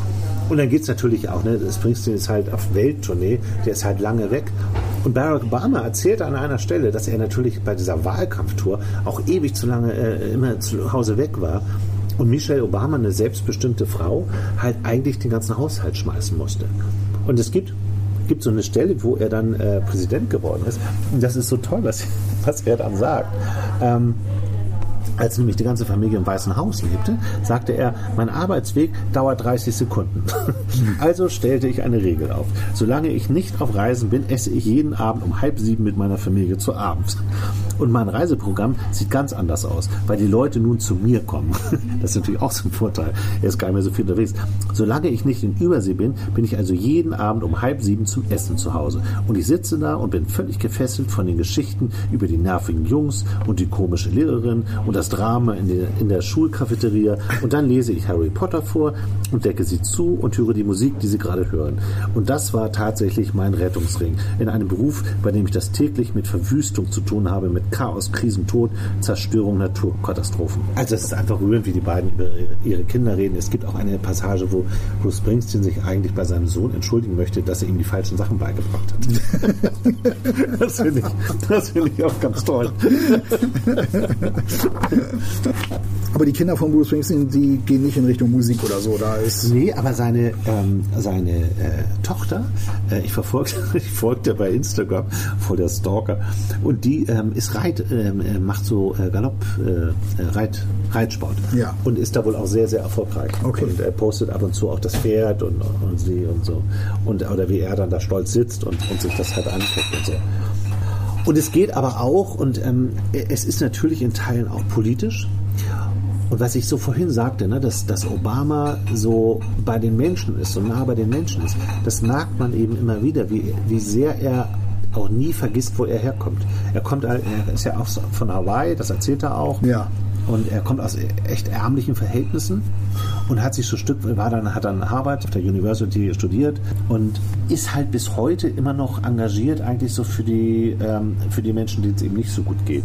S1: Und dann geht es natürlich auch, ne? Springsteen ist halt auf Welttournee, der ist halt lange weg. Und Barack Obama erzählte an einer Stelle, dass er natürlich bei dieser Wahlkampftour auch ewig zu lange äh, immer zu Hause weg war. Und Michelle Obama, eine selbstbestimmte Frau, halt eigentlich den ganzen Haushalt schmeißen musste. Und es gibt, gibt so eine Stelle, wo er dann äh, Präsident geworden ist. Und das ist so toll, was, was er dann sagt. Ähm, als nämlich die ganze Familie im Weißen Haus lebte, sagte er, mein Arbeitsweg dauert 30 Sekunden. Also stellte ich eine Regel auf. Solange ich nicht auf Reisen bin, esse ich jeden Abend um halb sieben mit meiner Familie zu Abend. Und mein Reiseprogramm sieht ganz anders aus, weil die Leute nun zu mir kommen. Das ist natürlich auch so ein Vorteil. Er ist gar nicht mehr so viel unterwegs. Solange ich nicht in Übersee bin, bin ich also jeden Abend um halb sieben zum Essen zu Hause. Und ich sitze da und bin völlig gefesselt von den Geschichten über die nervigen Jungs und die komische Lehrerin und das Drama in der, in der Schulcafeteria. Und dann lese ich Harry Potter vor und decke sie zu und höre die Musik, die sie gerade hören. Und das war tatsächlich mein Rettungsring. In einem Beruf, bei dem ich das täglich mit Verwüstung zu tun habe, mit Chaos, Krisen, Tod, Zerstörung, Naturkatastrophen. Also es ist einfach rührend, wie die beiden über ihre Kinder reden. Es gibt auch eine Passage, wo Bruce Springsteen sich eigentlich bei seinem Sohn entschuldigen möchte, dass er ihm die falschen Sachen beigebracht hat. das finde ich, das finde ich auch ganz toll.
S2: aber die Kinder von Bruce Springsteen, die gehen nicht in Richtung Musik oder so. Da ist
S1: Nee, aber seine, ähm, seine äh, Tochter, äh, ich verfolge ich folgte bei Instagram, voll der Stalker, und die ähm, ist Reit, ähm, äh, macht so äh, Galopp, äh, äh, Reit, Reitsport.
S2: Ja.
S1: Und ist da wohl auch sehr, sehr erfolgreich.
S2: Okay.
S1: Und er postet ab und zu auch das Pferd und, und sie und so. Und, oder wie er dann da stolz sitzt und, und sich das halt anguckt und so. Und es geht aber auch, und ähm, es ist natürlich in Teilen auch politisch. Und was ich so vorhin sagte, ne, dass, dass Obama so bei den Menschen ist, so nah bei den Menschen ist, das merkt man eben immer wieder, wie, wie sehr er auch nie vergisst, wo er herkommt. Er kommt, er ist ja auch von Hawaii, das erzählt er auch.
S2: Ja.
S1: Und er kommt aus echt ärmlichen Verhältnissen und hat sich so Stück, war dann, hat dann Harvard auf der University studiert und ist halt bis heute immer noch engagiert eigentlich so für die, ähm, für die Menschen, denen es eben nicht so gut geht.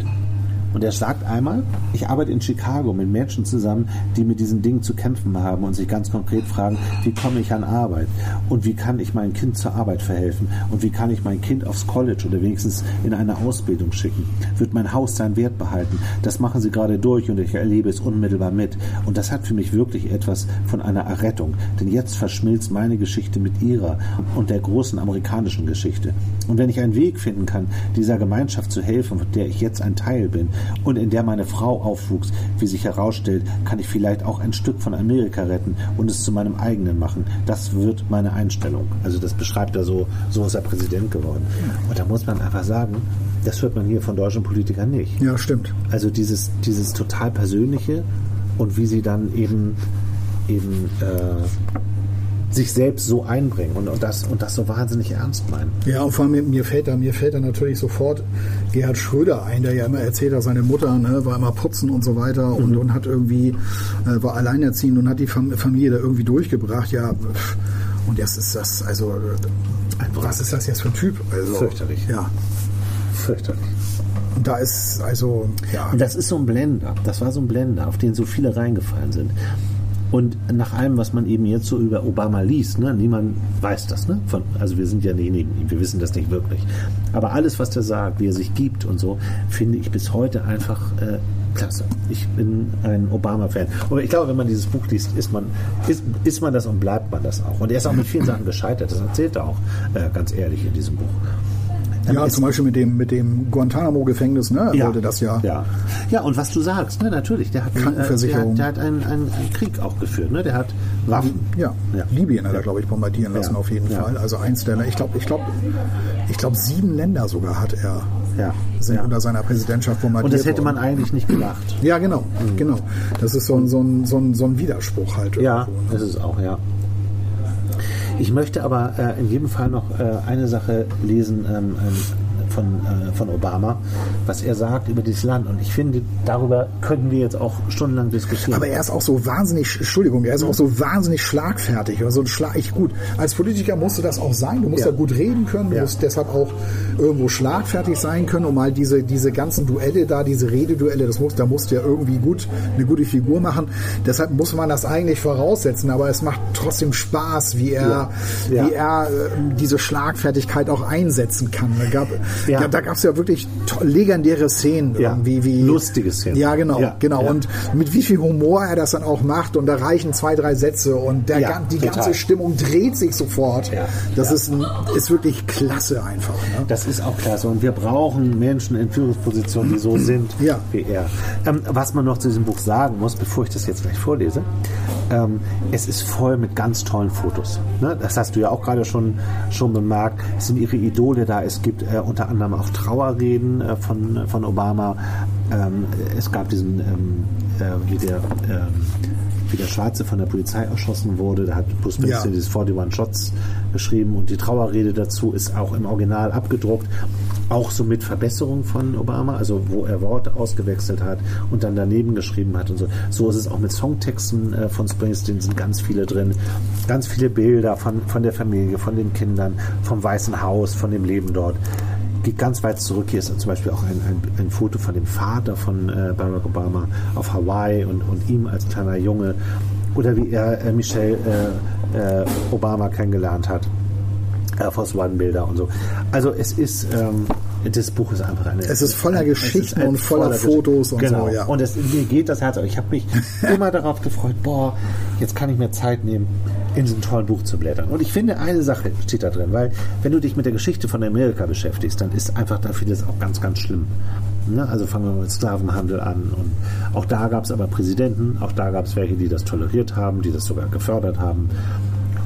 S1: Und er sagt einmal, ich arbeite in Chicago mit Menschen zusammen, die mit diesen Dingen zu kämpfen haben und sich ganz konkret fragen, wie komme ich an Arbeit und wie kann ich mein Kind zur Arbeit verhelfen und wie kann ich mein Kind aufs College oder wenigstens in eine Ausbildung schicken. Wird mein Haus seinen Wert behalten? Das machen sie gerade durch und ich erlebe es unmittelbar mit. Und das hat für mich wirklich etwas von einer Errettung, denn jetzt verschmilzt meine Geschichte mit ihrer und der großen amerikanischen Geschichte. Und wenn ich einen Weg finden kann, dieser Gemeinschaft zu helfen, von der ich jetzt ein Teil bin, und in der meine Frau aufwuchs, wie sich herausstellt, kann ich vielleicht auch ein Stück von Amerika retten und es zu meinem eigenen machen. Das wird meine Einstellung. Also das beschreibt er so, so ist er Präsident geworden. Und da muss man einfach sagen, das hört man hier von deutschen Politikern nicht.
S2: ja, stimmt.
S1: Also dieses, dieses total persönliche und wie sie dann eben eben äh, sich selbst so einbringen und, und, das, und das so wahnsinnig ernst meinen.
S2: Ja, und vor allem mir fällt da, mir fällt da natürlich sofort Gerhard Schröder ein, der ja immer erzählt hat, seine Mutter ne, war immer putzen und so weiter mhm. und, und hat irgendwie, äh, war alleinerziehend und hat die Familie da irgendwie durchgebracht. Ja, und jetzt ist das, also, was ist das jetzt für ein Typ? Also,
S1: Fürchterlich.
S2: Ja.
S1: Fürchterlich.
S2: Und da ist, also, ja.
S1: Und das ist so ein Blender. Das war so ein Blender, auf den so viele reingefallen sind. Und nach allem, was man eben jetzt so über Obama liest, ne, niemand weiß das, ne? Von, also wir sind ja nicht neben ihm, wir wissen das nicht wirklich. Aber alles, was der sagt, wie er sich gibt und so, finde ich bis heute einfach äh, klasse. Ich bin ein Obama-Fan. Und ich glaube, wenn man dieses Buch liest, ist man, ist, ist man das und bleibt man das auch. Und er ist auch mit vielen Sachen gescheitert. Das erzählt er auch äh, ganz ehrlich in diesem Buch.
S2: Ja, zum Beispiel mit dem, mit dem Guantanamo-Gefängnis, ne? Er
S1: Ja.
S2: wollte das ja.
S1: Ja. ja, und was du sagst, ne, natürlich, der hat, einen, äh, der
S2: Krankenversicherung.
S1: hat, der hat einen, einen, einen Krieg auch geführt, ne? der hat Waffen.
S2: Ja,
S1: Ja.
S2: Libyen hat er, glaube ich, bombardieren lassen
S1: Ja.
S2: auf jeden
S1: Ja.
S2: Fall. Also eins der, ich glaube, ich glaube, ich glaube, sieben Länder sogar hat er
S1: Ja.
S2: sind
S1: ja.
S2: unter seiner Präsidentschaft bombardiert
S1: Und das hätte man
S2: worden.
S1: eigentlich nicht gedacht.
S2: Ja, genau, genau. Das ist so ein, so ein, so ein, so ein Widerspruch halt.
S1: Ja,
S2: irgendwo, ne?
S1: das ist auch, ja. Ich möchte aber äh, in jedem Fall noch äh, eine Sache lesen ähm, ähm, von, äh, von Obama, was er sagt über dieses Land. Und ich finde, darüber könnten wir jetzt auch stundenlang diskutieren.
S2: Aber er ist auch so wahnsinnig, Entschuldigung, er ist auch so wahnsinnig schlagfertig. Oder so ein Schlag, ich, gut, als Politiker musst du das auch sein. Du musst ja,
S1: Ja.
S2: gut reden können. Du
S1: Ja.
S2: musst deshalb auch irgendwo schlagfertig sein können, um mal diese, diese ganzen Duelle da, diese Rededuelle, das muss, da musst du ja irgendwie gut, eine gute Figur machen. Deshalb muss man das eigentlich voraussetzen. Aber es macht trotzdem Spaß, wie er,
S1: Ja. Ja.
S2: wie er äh, diese Schlagfertigkeit auch einsetzen kann. Da gab,
S1: Ja.
S2: ja. da gab es ja wirklich legendäre Szenen
S1: Ja.
S2: irgendwie, wie
S1: Lustige Szenen.
S2: Ja, genau,
S1: Ja.
S2: genau. Und mit wie viel Humor er das dann auch macht und da reichen zwei, drei Sätze und der, die
S1: total.
S2: ganze Stimmung dreht sich sofort. Das. Ist, ein, ist wirklich klasse einfach. Ne?
S1: Das ist auch klasse. Und wir brauchen Menschen in Führungspositionen, die so sind wie er. Ähm, was man noch zu diesem Buch sagen muss, bevor ich das jetzt gleich vorlese, ähm, es ist voll mit ganz tollen Fotos. Ne? Das hast du ja auch gerade schon, schon bemerkt. Es sind ihre Idole da. Es gibt äh, unter anderem auch Trauerreden äh, von, von Obama. Ähm, es gab diesen, ähm, äh, wie der... Ähm, wie der Schwarze von der Polizei erschossen wurde. Da hat Bruce Springsteen
S2: Ja.
S1: dieses 41 Shots geschrieben und die Trauerrede dazu ist auch im Original abgedruckt. Auch so mit Verbesserung von Obama, also wo er Worte ausgewechselt hat und dann daneben geschrieben hat und so. So ist es auch mit Songtexten äh, von Springsteen, sind ganz viele drin. Ganz viele Bilder von, von der Familie, von den Kindern, vom Weißen Haus, von dem Leben dort geht ganz weit zurück. Hier ist zum Beispiel auch ein, ein, ein Foto von dem Vater von äh, Barack Obama auf Hawaii und, und ihm als kleiner Junge. Oder wie er äh, Michelle äh, äh, Obama kennengelernt hat. Air Force One Bilder und so. Also es ist, ähm, das Buch ist einfach eine...
S2: Es ist voller Geschichten
S1: ein
S2: und voller
S1: Gesch-
S2: Fotos und
S1: genau.
S2: so, ja.
S1: Und es, mir geht das Herz. Ich habe mich immer darauf gefreut, boah, jetzt kann ich mir Zeit nehmen, in so einem tollen Buch zu blättern. Und ich finde, eine Sache steht da drin, weil wenn du dich mit der Geschichte von Amerika beschäftigst, dann ist einfach da vieles auch ganz, ganz schlimm. Ne? Also fangen wir mit Sklavenhandel an. Und auch da gab es aber Präsidenten, auch da gab es welche, die das toleriert haben, die das sogar gefördert haben.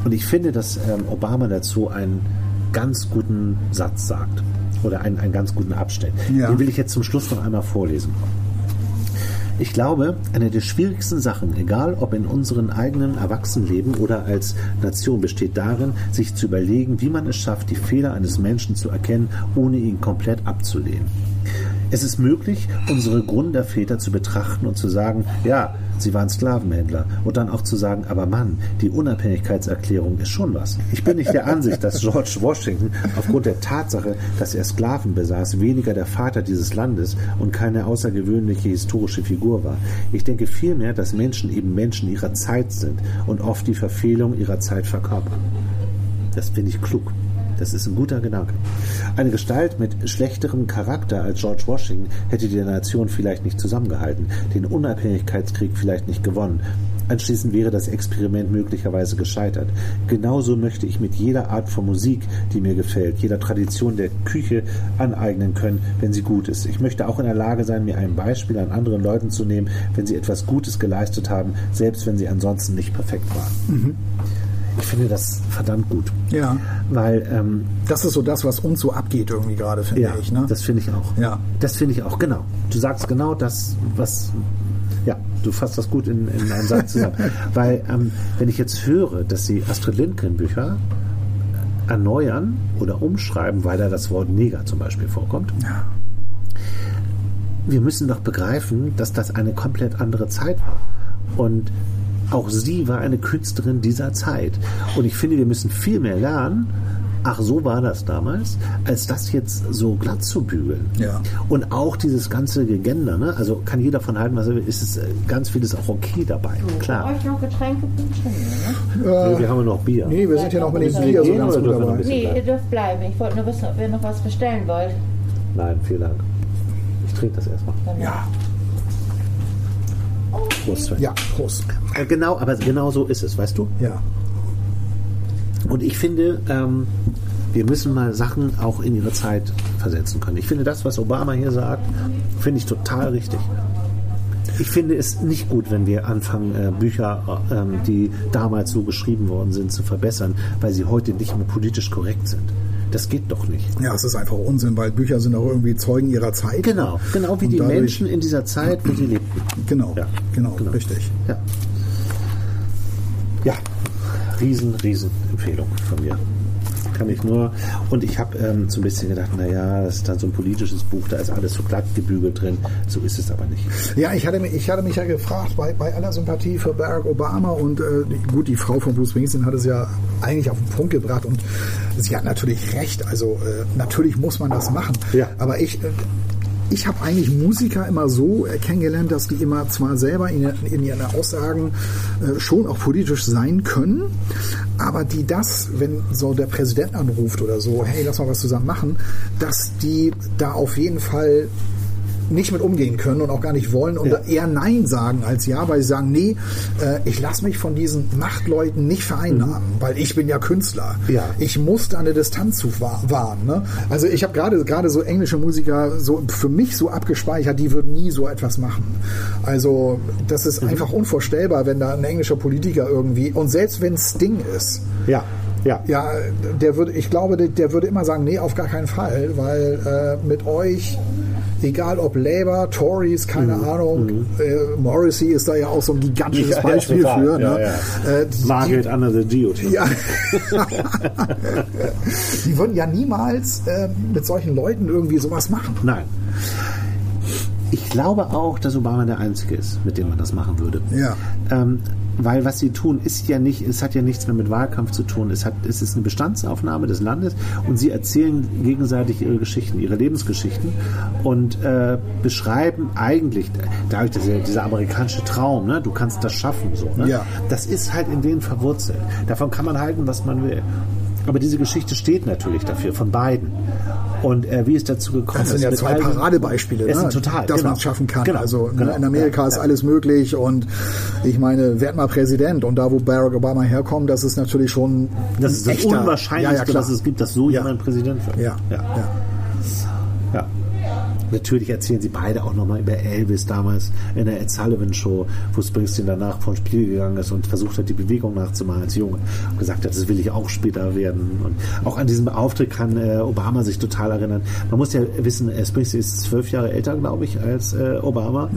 S1: Und ich finde, dass ähm, Obama dazu einen ganz guten Satz sagt. Oder einen, einen ganz guten Abschnitt.
S2: Ja.
S1: Den will ich jetzt zum Schluss noch einmal vorlesen. Ich glaube, eine der schwierigsten Sachen, egal ob in unserem eigenen Erwachsenenleben oder als Nation, besteht darin, sich zu überlegen, wie man es schafft, die Fehler eines Menschen zu erkennen, ohne ihn komplett abzulehnen. Es ist möglich, unsere Gründerväter zu betrachten und zu sagen, ja, sie waren Sklavenhändler. Und dann auch zu sagen, aber Mann, die Unabhängigkeitserklärung ist schon was. Ich bin nicht der Ansicht, dass George Washington aufgrund der Tatsache, dass er Sklaven besaß, weniger der Vater dieses Landes und keine außergewöhnliche historische Figur war. Ich denke vielmehr, dass Menschen eben Menschen ihrer Zeit sind und oft die Verfehlung ihrer Zeit verkörpern. Das finde ich klug. Das ist ein guter Gedanke. Eine Gestalt mit schlechterem Charakter als George Washington hätte die Nation vielleicht nicht zusammengehalten, den Unabhängigkeitskrieg vielleicht nicht gewonnen. Anschließend wäre das Experiment möglicherweise gescheitert. Genauso möchte ich mit jeder Art von Musik, die mir gefällt, jeder Tradition der Küche aneignen können, wenn sie gut ist. Ich möchte auch in der Lage sein, mir ein Beispiel an anderen Leuten zu nehmen, wenn sie etwas Gutes geleistet haben, selbst wenn sie ansonsten nicht perfekt waren. Ich finde das verdammt gut.
S2: Ja.
S1: Weil, ähm,
S2: Das ist so das, was uns so abgeht irgendwie gerade, finde
S1: ja,
S2: ich. Ne?
S1: das finde ich auch.
S2: Ja.
S1: Das finde ich auch, genau. Du sagst genau das, was, Ja, du fasst das gut in, in einem Satz zusammen. Weil, ähm, wenn ich jetzt höre, dass sie Astrid Lindgren-Bücher erneuern oder umschreiben, weil da das Wort Neger zum Beispiel vorkommt,
S2: Ja.
S1: wir müssen doch begreifen, dass das eine komplett andere Zeit war. Und auch sie war eine Künstlerin dieser Zeit. Und ich finde, wir müssen viel mehr lernen. Ach, so war das damals, als das jetzt so glatt zu bügeln.
S2: Ja.
S1: Und auch dieses ganze Gegender, ne? Also kann jeder von halten, was er will, ist es äh, ganz vieles auch okay dabei. Klar.
S3: Euch noch Getränke wünschen? Ne?
S1: Äh, wir haben ja noch Bier.
S2: Nee, wir sind hier noch mit dem Bier so ganz gut
S1: dürfen wir noch ein
S2: dabei.
S1: bisschen
S3: Nee, ihr dürft bleiben. Ich wollte nur wissen, ob ihr noch was bestellen wollt.
S1: Nein, vielen Dank. Ich trinke das erstmal.
S2: Ja,
S1: Prost.
S2: Ja, Prost.
S1: Äh, Genau, aber genau so ist es, weißt du?
S2: Ja.
S1: Und ich finde, ähm, wir müssen mal Sachen auch in ihre Zeit versetzen können. Ich finde das, was Obama hier sagt, finde ich total richtig. Ich finde es nicht gut, wenn wir anfangen, äh, Bücher, äh, ähm, die damals so geschrieben worden sind, zu verbessern, weil sie heute nicht mehr politisch korrekt sind. Das geht doch nicht.
S2: Ja, es ist einfach Unsinn, weil Bücher sind auch irgendwie Zeugen ihrer Zeit.
S1: Genau, genau wie
S2: Und
S1: die
S2: dadurch-
S1: Menschen in dieser Zeit, wo sie lebten.
S2: Genau,
S1: Ja,
S2: genau,
S1: genau.
S2: richtig.
S1: Ja. Ja, riesen, riesen Empfehlung von mir. Kann ich nur. Und ich habe ähm, so ein bisschen gedacht, naja, das ist dann so ein politisches Buch, da ist alles so glatt gebügelt drin. So ist es aber nicht.
S2: Ja, ich hatte, mich- ich hatte mich ja gefragt, bei, bei aller Sympathie für Barack Obama und äh, gut, die Frau von Bruce Springsteen hat es ja eigentlich auf den Punkt gebracht und sie hat natürlich recht. Also äh, natürlich muss man das machen.
S1: Ja.
S2: Aber ich, äh, ich habe eigentlich Musiker immer so äh, kennengelernt, dass die immer zwar selber in, in ihren Aussagen äh, schon auch politisch sein können, aber die das, wenn so der Präsident anruft oder so, hey, lass mal was zusammen machen, dass die da auf jeden Fall nicht mit umgehen können und auch gar nicht wollen und
S1: Ja.
S2: eher Nein sagen als Ja, weil sie sagen, nee, äh, ich lasse mich von diesen Machtleuten nicht vereinnahmen, weil ich bin ja Künstler.
S1: Ja.
S2: Ich muss da eine Distanz zu wa- wahren. Ne? Also ich habe gerade gerade so englische Musiker so für mich so abgespeichert, die würden nie so etwas machen. Also das ist einfach unvorstellbar, wenn da ein englischer Politiker irgendwie und selbst wenn Sting ist,
S1: Ja, ja.
S2: ja, der würde, ich glaube, der, der würde immer sagen, nee, auf gar keinen Fall, weil äh, mit euch, egal ob Labour, Tories, keine Ahnung, äh, Morrissey ist da ja auch so ein gigantisches
S1: Mhm. Ja, ja,
S2: Beispiel
S1: total.
S2: für.
S1: Ja,
S2: ne?
S1: ja.
S2: Äh, die,
S1: Margaret under the Geotrope.
S2: ja. die würden ja niemals äh, mit solchen Leuten irgendwie sowas machen.
S1: Nein. Ich glaube auch, dass Obama der Einzige ist, mit dem man das machen würde.
S2: Ja.
S1: Ähm, weil was sie tun, ist ja nicht, es hat ja nichts mehr mit Wahlkampf zu tun. Es, hat, es ist eine Bestandsaufnahme des Landes und sie erzählen gegenseitig ihre Geschichten, ihre Lebensgeschichten und äh, beschreiben eigentlich, dadurch, dass ja dieser amerikanische Traum, ne, du kannst das schaffen, so, ne?
S2: Ja.
S1: das ist halt in denen verwurzelt. Davon kann man halten, was man will. Aber diese Geschichte steht natürlich dafür, von beiden. Und äh, wie es dazu gekommen
S2: Das sind
S1: ist.
S2: ja zwei Paradebeispiele, ne?
S1: total,
S2: dass
S1: genau.
S2: man es schaffen kann.
S1: Genau,
S2: also ne,
S1: genau.
S2: in Amerika
S1: Ja,
S2: ist
S1: ja.
S2: alles möglich und ich meine, werd mal Präsident und da, wo Barack Obama herkommt, das ist natürlich schon
S1: Das ist das
S2: echter-
S1: Unwahrscheinlichste,
S2: ja,
S1: was es gibt, dass so jemand Präsident wird.
S2: Ja. ja.
S1: ja. Natürlich erzählen sie beide auch nochmal über Elvis damals in der Ed Sullivan Show, wo Springsteen danach vom Spiel gegangen ist und versucht hat, die Bewegung nachzumachen als Junge. Und gesagt hat, das will ich auch später werden. Und auch an diesem Auftritt kann äh, Obama sich total erinnern. Man muss ja wissen, äh, Springsteen ist zwölf Jahre älter, glaube ich, als äh, Obama.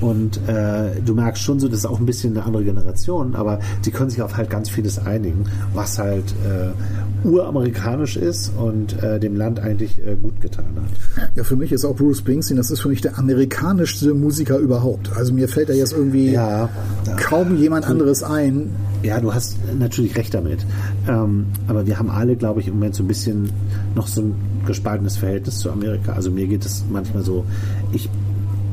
S1: Und äh, du merkst schon so, das ist auch ein bisschen eine andere Generation, aber die können sich auf halt ganz vieles einigen, was halt äh, uramerikanisch ist und äh, dem Land eigentlich äh, gut getan hat.
S2: Ja, für mich ist auch Bruce Springsteen, das ist für mich der amerikanischste Musiker überhaupt. Also mir fällt da jetzt irgendwie
S1: Ja, ja.
S2: kaum jemand anderes ein.
S1: Ja, du hast natürlich recht damit. Ähm, aber wir haben alle, glaube ich, im Moment so ein bisschen noch so ein gespaltenes Verhältnis zu Amerika. Also mir geht es manchmal so, ich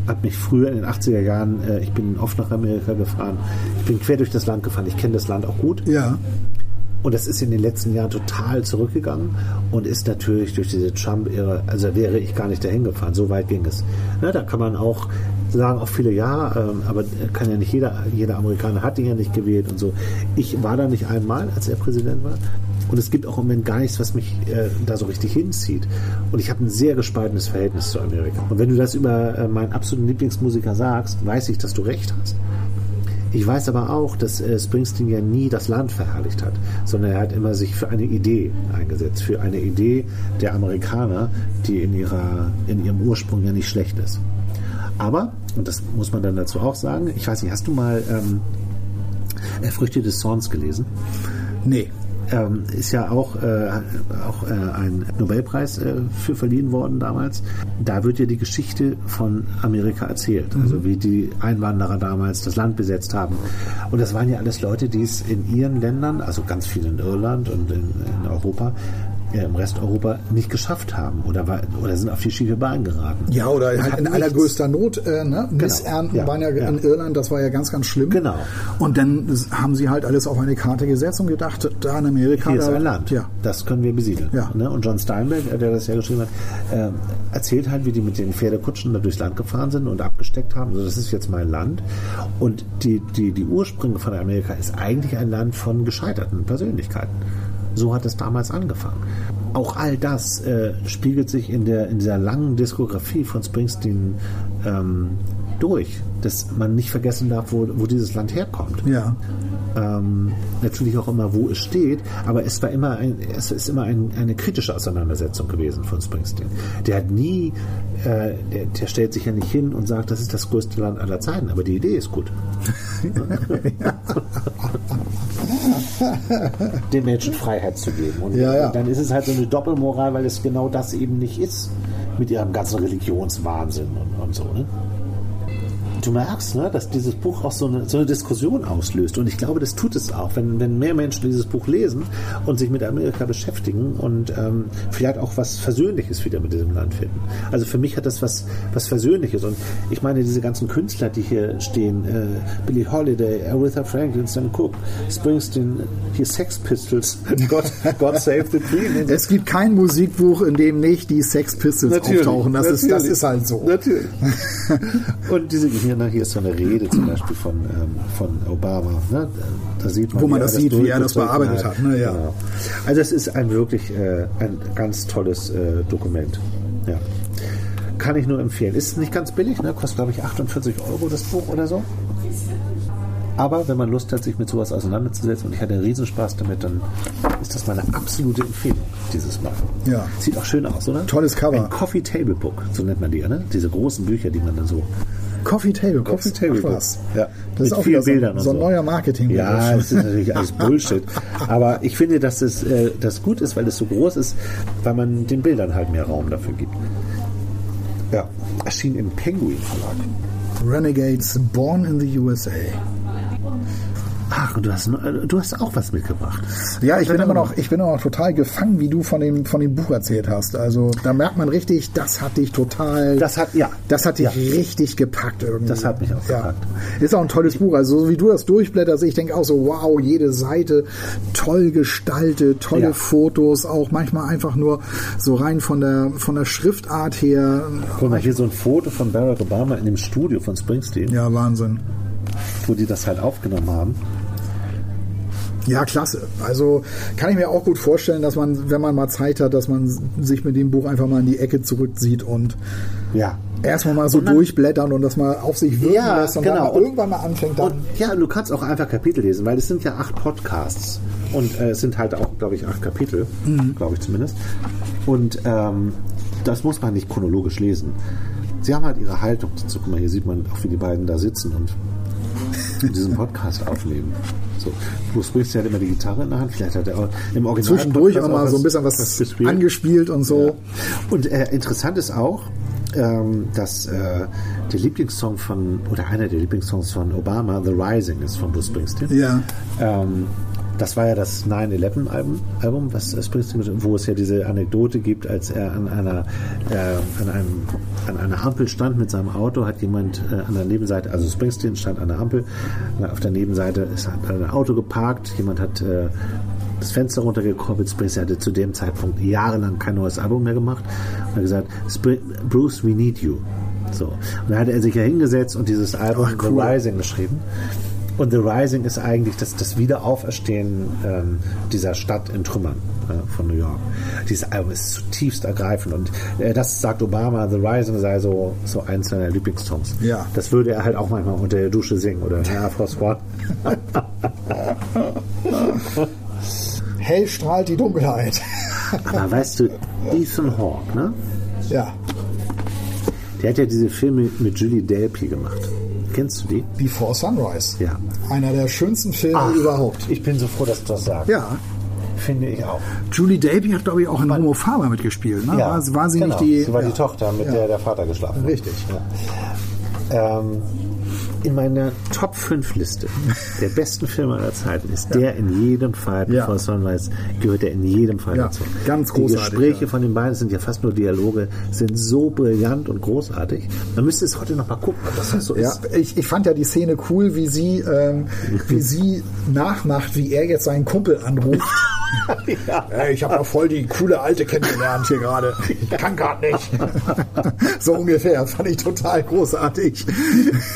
S1: habe mich früher in den 80er Jahren, äh, ich bin oft nach Amerika gefahren, ich bin quer durch das Land gefahren, ich kenne das Land auch gut.
S2: Ja,
S1: Und das ist in den letzten Jahren total zurückgegangen und ist natürlich durch diese Trump-Ära, also wäre ich gar nicht dahin gefahren, so weit ging es. Na, da kann man auch sagen, auch viele ja, ähm, aber kann ja nicht jeder, jeder Amerikaner hat ihn ja nicht gewählt und so. Ich war da nicht einmal, als er Präsident war. Und es gibt auch im Moment gar nichts, was mich äh, da so richtig hinzieht. Und ich habe ein sehr gespaltenes Verhältnis zu Amerika. Und wenn du das über äh, meinen absoluten Lieblingsmusiker sagst, weiß ich, dass du recht hast. Ich weiß aber auch, dass äh, Springsteen ja nie das Land verherrlicht hat, sondern er hat immer sich für eine Idee eingesetzt, für eine Idee der Amerikaner, die in, ihrer, in ihrem Ursprung ja nicht schlecht ist. Aber und das muss man dann dazu auch sagen. Ich weiß nicht, hast du mal ähm, Früchte des Zorns gelesen?
S2: Nee.
S1: Ähm, ist ja auch, äh, auch äh, ein Nobelpreis äh, für verliehen worden damals. Da wird ja die Geschichte von Amerika erzählt. Also mhm. wie die Einwanderer damals das Land besetzt haben. Und das waren ja alles Leute, die es in ihren Ländern, also ganz viel in Irland und in, in Europa, im Rest Europa nicht geschafft haben oder, war, oder sind auf die schiefe Bahn geraten.
S2: Ja, oder halt in allergrößter Not. Äh, ne? Genau. Missernten ja, waren ja, ja, in Irland, das war ja ganz, ganz schlimm.
S1: Genau.
S2: Und dann haben sie halt alles auf eine Karte gesetzt und gedacht, da in Amerika.
S1: Hier ist ein Land. Ja. Das können wir besiedeln.
S2: Ja.
S1: Ne? Und John Steinbeck, der das ja geschrieben hat, äh, erzählt halt, wie die mit den Pferdekutschen da durchs Land gefahren sind und abgesteckt haben. Also das ist jetzt mein Land. Und die, die, die Ursprünge von Amerika ist eigentlich ein Land von gescheiterten Persönlichkeiten. So hat es damals angefangen. Auch all das äh, spiegelt sich in, der, in dieser langen Diskografie von Springsteen ähm, durch, dass man nicht vergessen darf, wo, wo dieses Land herkommt.
S2: Ja.
S1: Ähm, natürlich auch immer, wo es steht, aber es war immer ein, es ist immer ein, eine kritische Auseinandersetzung gewesen von Springsteen. Der hat nie, äh, der, der, stellt sich ja nicht hin und sagt, das ist das größte Land aller Zeiten, aber die Idee ist gut. Den Menschen Freiheit zu geben. Und
S2: ja, ja.
S1: dann ist es halt so eine Doppelmoral, weil es genau das eben nicht ist mit ihrem ganzen Religionswahnsinn und, und so. Ne? Du merkst, ne, dass dieses Buch auch so eine, so eine Diskussion auslöst. Und ich glaube, das tut es auch, wenn, wenn mehr Menschen dieses Buch lesen und sich mit Amerika beschäftigen und ähm, vielleicht auch was Versöhnliches wieder mit diesem Land finden. Also für mich hat das was, was Versöhnliches. Und ich meine, diese ganzen Künstler, die hier stehen, äh, Billie Holiday, Aretha Franklin, Stan Cook, Springsteen, hier Sex Pistols, God, God Save the Queen.
S2: Es gibt kein Musikbuch, in dem nicht die Sex Pistols natürlich, auftauchen. Das, Ist, das ist halt so.
S1: Natürlich. und diese hier, ne, hier ist so eine Rede zum Beispiel von, ähm, von Obama. Ne?
S2: Da sieht man, Wo man das sieht, wie er das bearbeitet hat. Ne? Ja.
S1: Genau. Also es ist ein wirklich äh, ein ganz tolles äh, Dokument. Ja. Kann ich nur empfehlen. Ist nicht ganz billig, ne? kostet glaube ich 48 Euro das Buch oder so. Aber wenn man Lust hat, sich mit sowas auseinanderzusetzen und ich hatte Riesenspaß damit, dann ist das meine absolute Empfehlung dieses Mal.
S2: Ja.
S1: Sieht auch schön aus, oder?
S2: Tolles Cover.
S1: Ein Coffee Table Book, so nennt man die, ne? Diese großen Bücher, die man dann so
S2: Coffee Table
S1: Coffee Table was.
S2: Ja. Das Mit ist auch vielen Bildern so, so ein neuer Marketing.
S1: Ja, das ist natürlich alles Bullshit. Aber ich finde, dass es äh, das gut ist, weil es so groß ist, weil man den Bildern halt mehr Raum dafür gibt. Ja, erschien im Penguin Verlag.
S2: Renegades Born in the USA.
S1: Ach, du hast, du hast auch was mitgebracht.
S2: Ja, ich bin immer noch, ich bin immer noch total gefangen, wie du von dem, von dem Buch erzählt hast. Also da merkt man richtig, das hat dich total.
S1: Das hat, ja.
S2: Das hat dich ja. richtig gepackt irgendwie.
S1: Das hat mich auch ja. gepackt.
S2: Ist auch ein tolles Buch. Also so wie du das durchblätterst, ich denke auch so, wow, jede Seite toll gestaltet, tolle ja. Fotos, auch manchmal einfach nur so rein von der, von der Schriftart her.
S1: Guck mal, hier so ein Foto von Barack Obama in dem Studio von Springsteen.
S2: Ja, Wahnsinn.
S1: Wo die das halt aufgenommen haben.
S2: Ja, klasse. Also kann ich mir auch gut vorstellen, dass man, wenn man mal Zeit hat, dass man sich mit dem Buch einfach mal in die Ecke zurückzieht und
S1: ja.
S2: erstmal mal so dann, durchblättern und das mal auf sich wirken
S1: ja,
S2: lässt und
S1: genau.
S2: dann irgendwann mal anfängt. Dann
S1: und, ja, du kannst auch einfach Kapitel lesen, weil es sind ja acht Podcasts und äh, es sind halt auch, glaube ich, acht Kapitel, mhm. glaube ich zumindest. Und ähm, das muss man nicht chronologisch lesen. Sie haben halt ihre Haltung dazu. Guck mal, hier sieht man auch, wie die beiden da sitzen und diesen Podcast aufnehmen. So, Bruce Springsteen hat immer die Gitarre in der Hand, vielleicht hat er auch im Original
S2: zwischendurch auch mal so ein bisschen was, was angespielt und so. Ja.
S1: Und äh, interessant ist auch, ähm, dass äh, der Lieblingssong von, oder einer der Lieblingssongs von Obama, The Rising, ist von Bruce Springsteen.
S2: Ja.
S1: Ähm, das war ja das 9-11-Album, Album, was Springsteen, wo es ja diese Anekdote gibt, als er an einer, äh, an, einem, an einer Ampel stand mit seinem Auto, hat jemand äh, an der Nebenseite, also Springsteen stand an der Ampel, auf der Nebenseite ist ein Auto geparkt, jemand hat äh, das Fenster runtergekurbelt. Springsteen hatte zu dem Zeitpunkt jahrelang kein neues Album mehr gemacht und hat gesagt, Bruce, we need you. So. Und dann hat er sich ja hingesetzt und dieses Album Ach, cool. The Rising geschrieben. Und The Rising ist eigentlich das, das Wiederauferstehen ähm, dieser Stadt in Trümmern äh, von New York. Dieses Album ist zutiefst ergreifend und äh, das sagt Obama, The Rising sei so, so eins seiner Lieblingssongs.
S2: Ja.
S1: Das würde er halt auch manchmal unter der Dusche singen oder Air Force One.
S2: Hell strahlt die Dunkelheit.
S1: Aber weißt du, Ethan Hawke, ne?
S2: Ja
S1: Der hat ja diese Filme mit Julie Delpy gemacht. Kennst du die?
S2: Before Sunrise.
S1: Ja.
S2: Einer der schönsten Filme
S1: Ach,
S2: überhaupt.
S1: Ich bin so froh, dass du das sagst.
S2: Ja.
S1: Finde ich auch.
S2: Julie Delpy hat, glaube ich, auch in Homo Faber mitgespielt. Ne? war, war sie
S1: genau.
S2: nicht die.
S1: Sie war
S2: ja.
S1: die Tochter, mit
S2: Ja.
S1: der der Vater geschlafen hat.
S2: Richtig.
S1: Ja. Ähm, in meiner Top 5 Liste der besten Filme aller Zeiten ist der in jedem Fall,
S2: Ja.
S1: Before Sunrise, gehört der in jedem Fall
S2: Ja,
S1: dazu.
S2: ganz
S1: Die
S2: großartig,
S1: Gespräche
S2: ja.
S1: von den beiden sind ja fast nur Dialoge, sind so brillant und großartig. Man müsste es heute noch mal gucken, ob das so
S2: Ja,
S1: ist.
S2: ich, ich fand ja die Szene cool, wie sie, ähm, wie sie nachmacht, wie er jetzt seinen Kumpel anruft. Ey, ich habe ja voll die coole Alte kennengelernt hier gerade. Ich kann gerade nicht. so ungefähr. Fand ich total großartig.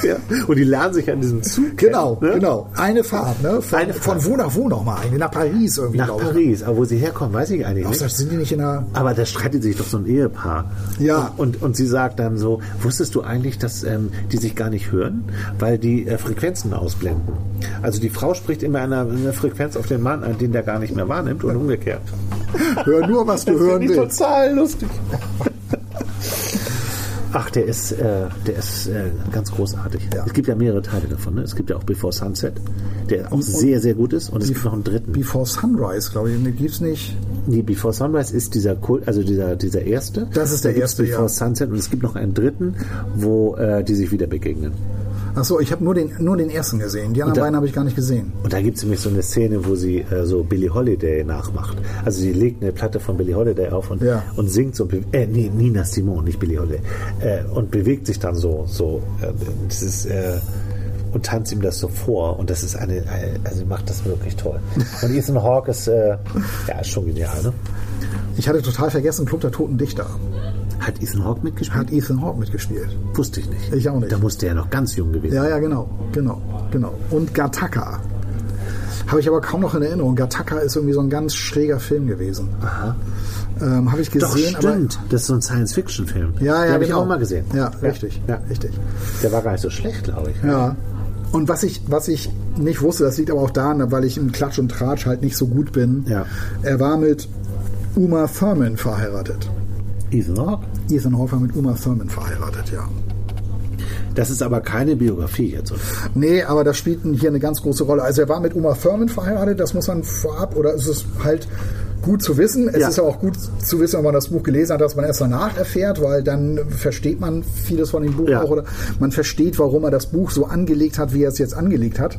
S1: Ja. Und die lernen sich an diesem Zug
S2: Genau,
S1: kennen, ne?
S2: genau. Eine Fahrt, ne? Von,
S1: Eine Fahrt.
S2: von wo nach wo nochmal eigentlich? Nach Paris irgendwie,
S1: Nach. Paris, aber wo sie herkommen, weiß ich eigentlich
S2: Ach,
S1: nicht.
S2: sind die nicht in der.
S1: Aber da streitet sich doch so ein Ehepaar.
S2: Ja.
S1: Und, und, und sie sagt dann so, wusstest du eigentlich, dass ähm, die sich gar nicht hören, weil die äh, Frequenzen ausblenden. Also die Frau spricht immer eine, eine Frequenz auf den Mann ein, den der gar nicht mehr wahrnimmt und umgekehrt.
S2: Hör nur, was du
S1: Das
S2: hören willst.
S1: total lustig. Ach, der ist, äh, der ist äh, ganz großartig.
S2: Ja.
S1: Es gibt ja mehrere Teile davon. Ne? Es gibt ja auch Before Sunset, der auch sehr, sehr gut ist. Und es gibt noch einen dritten.
S2: Before Sunrise, glaube ich. Den gibt's nicht.
S1: Nee, Before Sunrise ist dieser Kult, also dieser, dieser erste.
S2: Das ist der
S1: Da
S2: erste,
S1: Before
S2: ja.
S1: Sunset und es gibt noch einen dritten, wo äh, die sich wieder begegnen.
S2: Ach so, ich habe nur den, nur den ersten gesehen. Die anderen
S1: da-
S2: beiden habe ich gar nicht gesehen.
S1: Und da gibt es nämlich so eine Szene, wo sie äh, so Billie Holiday nachmacht. Also sie legt eine Platte von Billie Holiday auf und,
S2: Ja.
S1: und singt so, äh, nee, Nina Simone, nicht Billie Holiday, äh, und bewegt sich dann so, so, äh, dieses, äh, und tanzt ihm das so vor und das ist eine, also macht das wirklich toll. Und Ethan Hawke ist, äh, ja, ist schon genial, ne?
S2: Ich hatte total vergessen, Club der Toten Dichter.
S1: Hat Ethan Hawke mitgespielt?
S2: Hat Ethan Hawke mitgespielt.
S1: Wusste ich nicht.
S2: Ich auch nicht.
S1: Da musste er noch ganz jung gewesen
S2: Ja, ja, genau, genau, genau. Und Gattaca. Habe ich aber kaum noch in Erinnerung. Gattaca ist irgendwie so ein ganz schräger Film gewesen. Ähm, habe ich
S1: Doch,
S2: gesehen,
S1: stimmt. das ist so ein Science-Fiction-Film.
S2: Ja, ja,
S1: Den habe ich
S2: genau.
S1: auch mal gesehen.
S2: Ja, richtig,
S1: Ja.
S2: richtig.
S1: Der war gar nicht so schlecht, glaube ich.
S2: aber ja. Und was ich, was ich nicht wusste, das liegt aber auch daran, weil ich im Klatsch und Tratsch halt nicht so gut bin.
S1: Ja.
S2: Er war mit Uma Thurman verheiratet.
S1: Ethan?
S2: Ethan Hawke war mit Uma Thurman verheiratet, ja.
S1: Das ist aber keine Biografie jetzt, oder?
S2: Nee, aber das spielt hier eine ganz große Rolle. Also er war mit Uma Thurman verheiratet, das muss man vorab, oder ist es halt gut zu wissen. Es
S1: Ja.
S2: ist ja auch gut zu wissen, wenn man das Buch gelesen hat, dass man erst danach erfährt, weil dann versteht man vieles von dem Buch
S1: Ja.
S2: auch oder man versteht, warum er das Buch so angelegt hat, wie er es jetzt angelegt hat.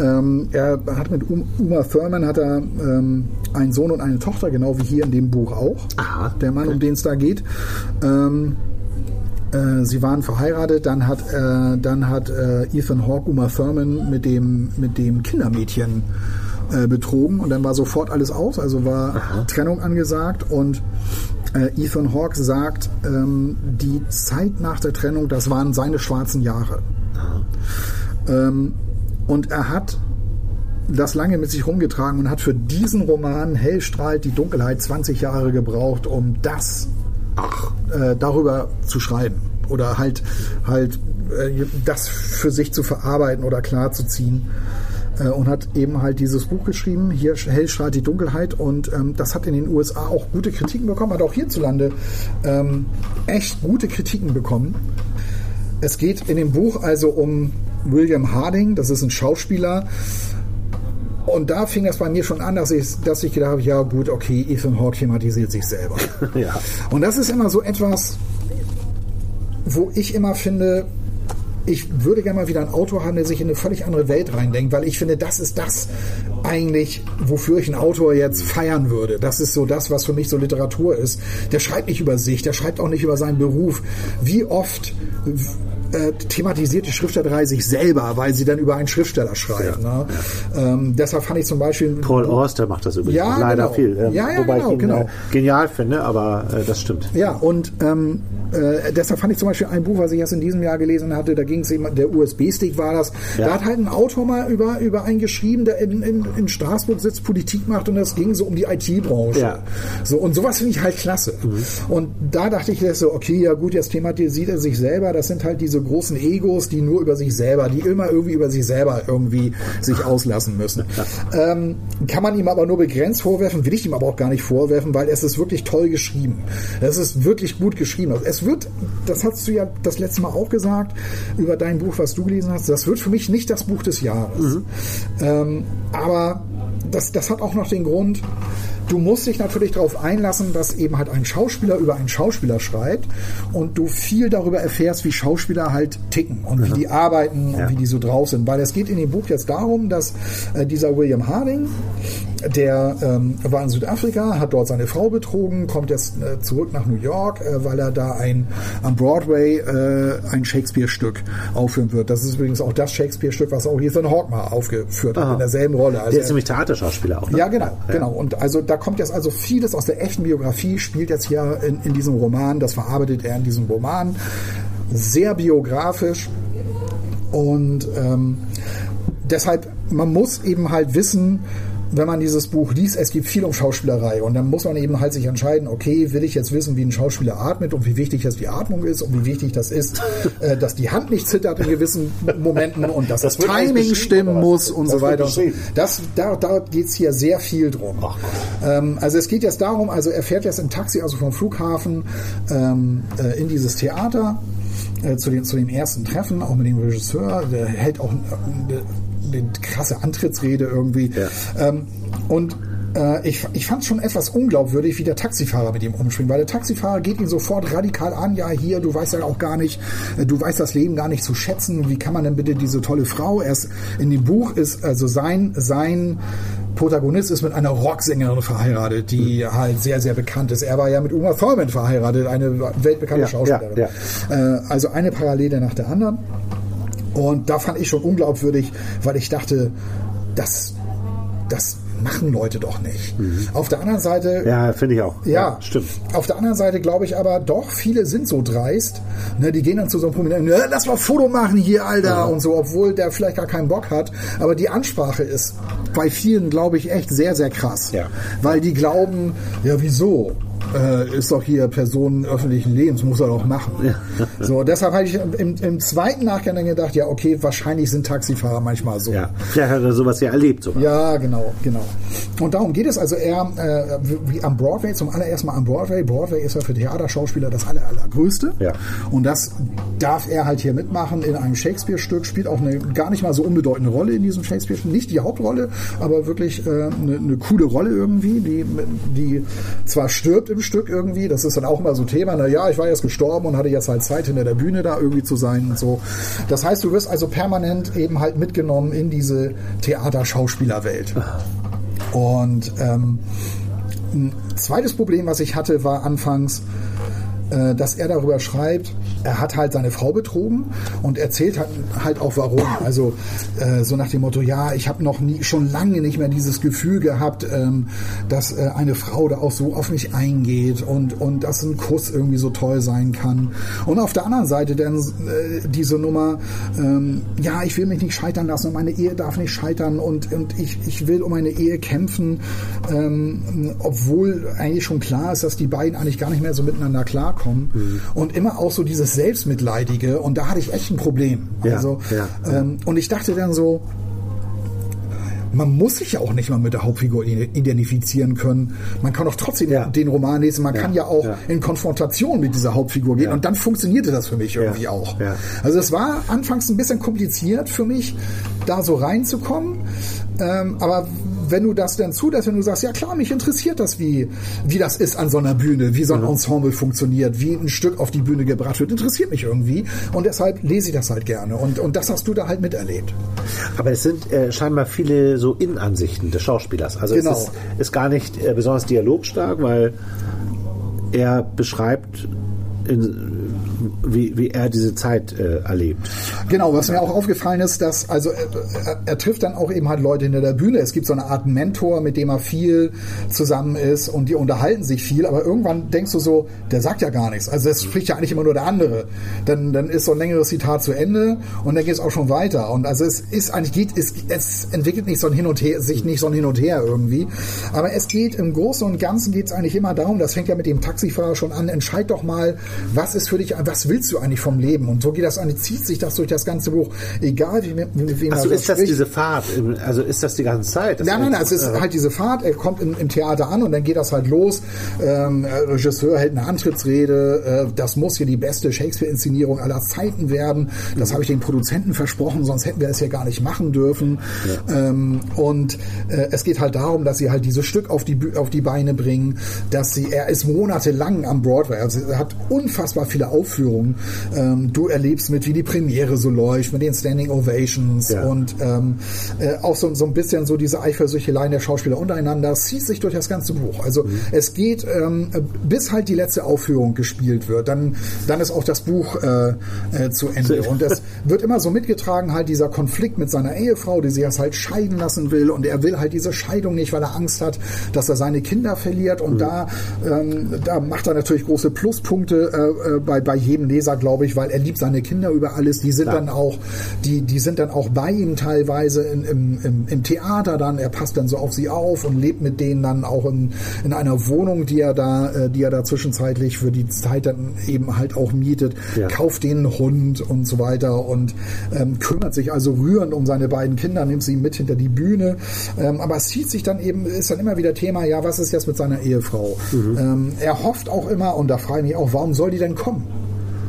S2: Ähm, er hat mit Um- Uma Thurman hat er ähm, einen Sohn und eine Tochter, genau wie hier in dem Buch auch.
S1: Aha.
S2: Der Mann, um den es da geht. Ähm, äh, sie waren verheiratet, dann hat, äh, dann hat äh, Ethan Hawke Uma Thurman mit dem, mit dem Kindermädchen äh, betrogen und dann war sofort alles aus, also war Trennung angesagt und äh, Ethan Hawke sagt, ähm, die Zeit nach der Trennung, das waren seine schwarzen Jahre. Ähm, und er hat das lange mit sich rumgetragen und hat für diesen Roman Hell strahlt die Dunkelheit 20 Jahre gebraucht, um das äh, darüber zu schreiben oder halt halt äh, das für sich zu verarbeiten oder klarzuziehen äh, und hat eben halt dieses Buch geschrieben, hier Hell strahlt die Dunkelheit und ähm, das hat in den USA auch gute Kritiken bekommen, hat auch hierzulande ähm, echt gute Kritiken bekommen. Es geht in dem Buch also um William Harding, das ist ein Schauspieler, und da fing das bei mir schon an, dass ich, dass ich gedacht habe, ja gut, okay, Ethan Hawke thematisiert sich selber.
S1: Ja.
S2: Und das ist immer so etwas, wo ich immer finde, ich würde gerne mal wieder einen Autor haben, der sich in eine völlig andere Welt reindenkt, weil ich finde, das ist das eigentlich, wofür ich einen Autor jetzt feiern würde. Das ist so das, was für mich so Literatur ist. Der schreibt nicht über sich, der schreibt auch nicht über seinen Beruf. Wie oft äh, thematisiert die Schriftstellerei sich selber, weil sie dann über einen Schriftsteller schreibt. Ne? Ähm, deshalb fand ich zum Beispiel
S1: Paul Auster macht das übrigens
S2: Ja,
S1: leider
S2: genau.
S1: viel. ähm,
S2: Ja, ja,
S1: wobei
S2: genau,
S1: ich ihn
S2: genau.
S1: äh, genial finde, aber äh, das stimmt.
S2: Ja, und ähm, äh, deshalb fand ich zum Beispiel ein Buch, was ich erst in diesem Jahr gelesen hatte, da ging es eben, der USB-Stick war das.
S1: Ja.
S2: Da hat halt ein Autor mal über, über einen geschrieben, der in, in, in Straßburg sitzt, Politik macht und das ging so um die IT-Branche.
S1: Ja.
S2: So, und sowas finde ich halt klasse. Und da dachte ich so, okay, ja gut, jetzt thematisiert er sich selber, das sind halt diese diese großen Egos, die nur über sich selber, die immer irgendwie über sich selber irgendwie sich auslassen müssen. Ähm, kann man ihm aber nur begrenzt vorwerfen, will ich ihm aber auch gar nicht vorwerfen, weil es ist wirklich toll geschrieben. Es ist wirklich gut geschrieben. Es wird, das hast du ja das letzte Mal auch gesagt, über dein Buch, was du gelesen hast, das wird für mich nicht das Buch des Jahres. Mhm. Ähm, aber das, das hat auch noch den Grund, du musst dich natürlich darauf einlassen, dass eben halt ein Schauspieler über einen Schauspieler schreibt und du viel darüber erfährst, wie Schauspieler halt ticken und wie die arbeiten ja. und wie die so drauf sind. Weil es geht in dem Buch jetzt darum, dass äh, dieser William Harding, der ähm, war in Südafrika, hat dort seine Frau betrogen, kommt jetzt äh, zurück nach New York, äh, weil er da ein am Broadway äh, ein Shakespeare-Stück aufführen wird. Das ist übrigens auch das Shakespeare-Stück, was auch Ethan Hawke mal aufgeführt hat, in derselben Rolle.
S1: Also der ist nämlich Theaterschauspieler auch.
S2: Ne? Ja, genau, ja. genau. Und also da kommt jetzt also vieles aus der echten Biografie, spielt jetzt hier in, in diesem Roman, das verarbeitet er in diesem Roman. Sehr biografisch und ähm, deshalb, man muss eben halt wissen, wenn man dieses Buch liest, es geht viel um Schauspielerei und dann muss man eben halt sich entscheiden, okay, will ich jetzt wissen, wie ein Schauspieler atmet und wie wichtig das die Atmung ist und wie wichtig das ist, äh, dass die Hand nicht zittert in gewissen Momenten und dass das, das Timing stimmen muss und so weiter. Das, da, da geht's hier sehr viel drum. Ähm, also es geht jetzt darum, also er fährt jetzt im Taxi, also vom Flughafen ähm, äh, in dieses Theater äh, zu, den, zu dem ersten Treffen, auch mit dem Regisseur, der hält auch äh, eine krasse Antrittsrede irgendwie. Ja. Ähm, und äh, ich, ich fand es schon etwas unglaubwürdig, wie der Taxifahrer mit ihm umspringt, weil der Taxifahrer geht ihn sofort radikal an, ja hier, du weißt ja auch gar nicht, äh, du weißt das Leben gar nicht zu schätzen, wie kann man denn bitte diese tolle Frau, erst in dem Buch ist also sein, sein Protagonist ist mit einer Rocksängerin verheiratet, die mhm. halt sehr, sehr bekannt ist. Er war ja mit Uma Thurman verheiratet, eine weltbekannte ja, Schauspielerin. Ja, ja. Äh, also eine Parallele nach der anderen. Und da fand ich schon unglaubwürdig, weil ich dachte, das, das machen Leute doch nicht. Mhm. Auf der anderen Seite.
S1: Ja, finde ich auch.
S2: Ja, ja, stimmt. Auf der anderen Seite glaube ich aber doch, viele sind so dreist. Ne, die gehen dann zu so einem Prominenten, ne, lass mal Foto machen hier, Alter, ja. und so, obwohl der vielleicht gar keinen Bock hat. Aber die Ansprache ist bei vielen, glaube ich, echt sehr, sehr krass. Ja. Weil die glauben, ja, wieso? äh, ist doch hier Person öffentlichen Lebens, muss er doch machen. Ja. So, deshalb habe ich im, im, zweiten Nachgang dann gedacht, ja, okay, wahrscheinlich sind Taxifahrer manchmal so.
S1: Ja, vielleicht hat er sowas ja erlebt sogar.
S2: Ja, genau, genau. Und darum geht es also eher äh, wie am Broadway, zum allerersten Mal am Broadway. Broadway ist ja für Theaterschauspieler das aller, allergrößte. Ja. Und das darf er halt hier mitmachen in einem Shakespeare-Stück, spielt auch eine gar nicht mal so unbedeutende Rolle in diesem Shakespeare-Stück. Nicht die Hauptrolle, aber wirklich äh, eine, eine coole Rolle irgendwie, die, die zwar stirbt im Stück irgendwie. Das ist dann auch immer so Thema. Na ja, ich war jetzt gestorben und hatte jetzt halt Zeit hinter der Bühne da irgendwie zu sein und so. Das heißt, du wirst also permanent eben halt mitgenommen in diese Theaterschauspielerwelt. Und ähm, ein zweites Problem, was ich hatte, war anfangs, äh, dass er darüber schreibt, er hat halt seine Frau betrogen und erzählt halt, halt auch warum. Also äh, so nach dem Motto, ja, ich habe noch nie, schon lange nicht mehr dieses Gefühl gehabt, ähm, dass äh, eine Frau da auch so auf mich eingeht und, und dass ein Kuss irgendwie so toll sein kann. Und auf der anderen Seite dann äh, diese Nummer, ähm, ja, ich will mich nicht scheitern lassen und meine Ehe darf nicht scheitern und, und ich, ich will um meine Ehe kämpfen, ähm, obwohl eigentlich schon klar ist, dass die beiden eigentlich gar nicht mehr so miteinander klarkommen. Mhm. Und immer auch so dieses dieses Selbstmitleidige und da hatte ich echt ein Problem. Ja, also, ja, ähm, und ich dachte dann so, man muss sich ja auch nicht mal mit der Hauptfigur identifizieren können. Man kann auch trotzdem ja. den Roman lesen. Man ja. kann ja auch ja. in Konfrontation mit dieser Hauptfigur gehen. Und dann funktionierte das für mich irgendwie auch. Also es war anfangs ein bisschen kompliziert für mich, da so reinzukommen. Ähm, aber wenn du das dann zulässt, wenn du sagst, ja klar, mich interessiert das, wie, wie das ist an so einer Bühne, wie so ein mhm. Ensemble funktioniert, wie ein Stück auf die Bühne gebracht wird, interessiert mich irgendwie. Und deshalb lese ich das halt gerne. Und, und das hast du da halt miterlebt.
S1: Aber es sind äh, scheinbar viele so Innenansichten des Schauspielers. Also genau. es ist, ist gar nicht äh, besonders dialogstark, weil er beschreibt in, wie, wie er diese Zeit äh, erlebt.
S2: Genau, was mir auch aufgefallen ist, dass also er, er, trifft dann auch eben halt Leute hinter der Bühne. Es gibt so eine Art Mentor, mit dem er viel zusammen ist und die unterhalten sich viel, aber irgendwann denkst du so, der sagt ja gar nichts. Also es spricht ja eigentlich immer nur der andere. Dann, dann ist so ein längeres Zitat zu Ende und dann geht es auch schon weiter. Und also es ist eigentlich geht, es, es entwickelt nicht so ein Hin und Her, sich nicht so ein Hin und Her irgendwie. Aber es geht im Großen und Ganzen geht es eigentlich immer darum, das fängt ja mit dem Taxifahrer schon an, entscheid doch mal, was ist für dich, was willst du eigentlich vom Leben? Und so geht das eigentlich, zieht sich das durch das ganze Buch. Egal, wie, mit wem
S1: Also
S2: er
S1: ist das
S2: spricht.
S1: diese Fahrt? Also ist das die ganze Zeit? Das
S2: Nein, nein, nein, es ist
S1: äh,
S2: halt diese Fahrt, er kommt im, im Theater an und dann geht das halt los. Ähm, der Regisseur hält eine Antrittsrede, äh, das muss hier die beste Shakespeare-Inszenierung aller Zeiten werden. Das habe ich den Produzenten versprochen, sonst hätten wir es ja gar nicht machen dürfen. Ähm, und äh, es geht halt darum, dass sie halt dieses Stück auf die, auf die Beine bringen, dass sie, er ist monatelang am Broadway, also er hat unfassbar viele Aufführungen. Ähm, du erlebst mit, wie die Premiere so läuft, mit den Standing Ovations
S1: Ja.
S2: und ähm, äh, auch so, so ein bisschen so diese Eifersüchteleien der Schauspieler untereinander, es zieht sich durch das ganze Buch. Also es geht, ähm, bis halt die letzte Aufführung gespielt wird, dann, dann ist auch das Buch äh, äh, zu Ende. Und es wird immer so mitgetragen, halt dieser Konflikt mit seiner Ehefrau, die sich jetzt halt scheiden lassen will und er will halt diese Scheidung nicht, weil er Angst hat, dass er seine Kinder verliert und da, ähm, da macht er natürlich große Pluspunkte äh, äh, bei, bei jedem Leser, glaube ich, weil er liebt seine Kinder über alles, die sind
S1: Klar.
S2: dann auch, die, die sind dann auch bei ihm teilweise in, im, im, im Theater dann, er passt dann so auf sie auf und lebt mit denen dann auch in, in einer Wohnung, die er da, äh, die er da zwischenzeitlich für die Zeit dann eben halt auch mietet,
S1: Ja.
S2: kauft einen Hund und so weiter und ähm, kümmert sich also rührend um seine beiden Kinder, nimmt sie mit hinter die Bühne. Ähm, aber es zieht sich dann eben, ist dann immer wieder Thema, ja, was ist jetzt mit seiner Ehefrau? Ähm, er hofft auch immer, und da frage ich mich auch, warum soll die denn kommen?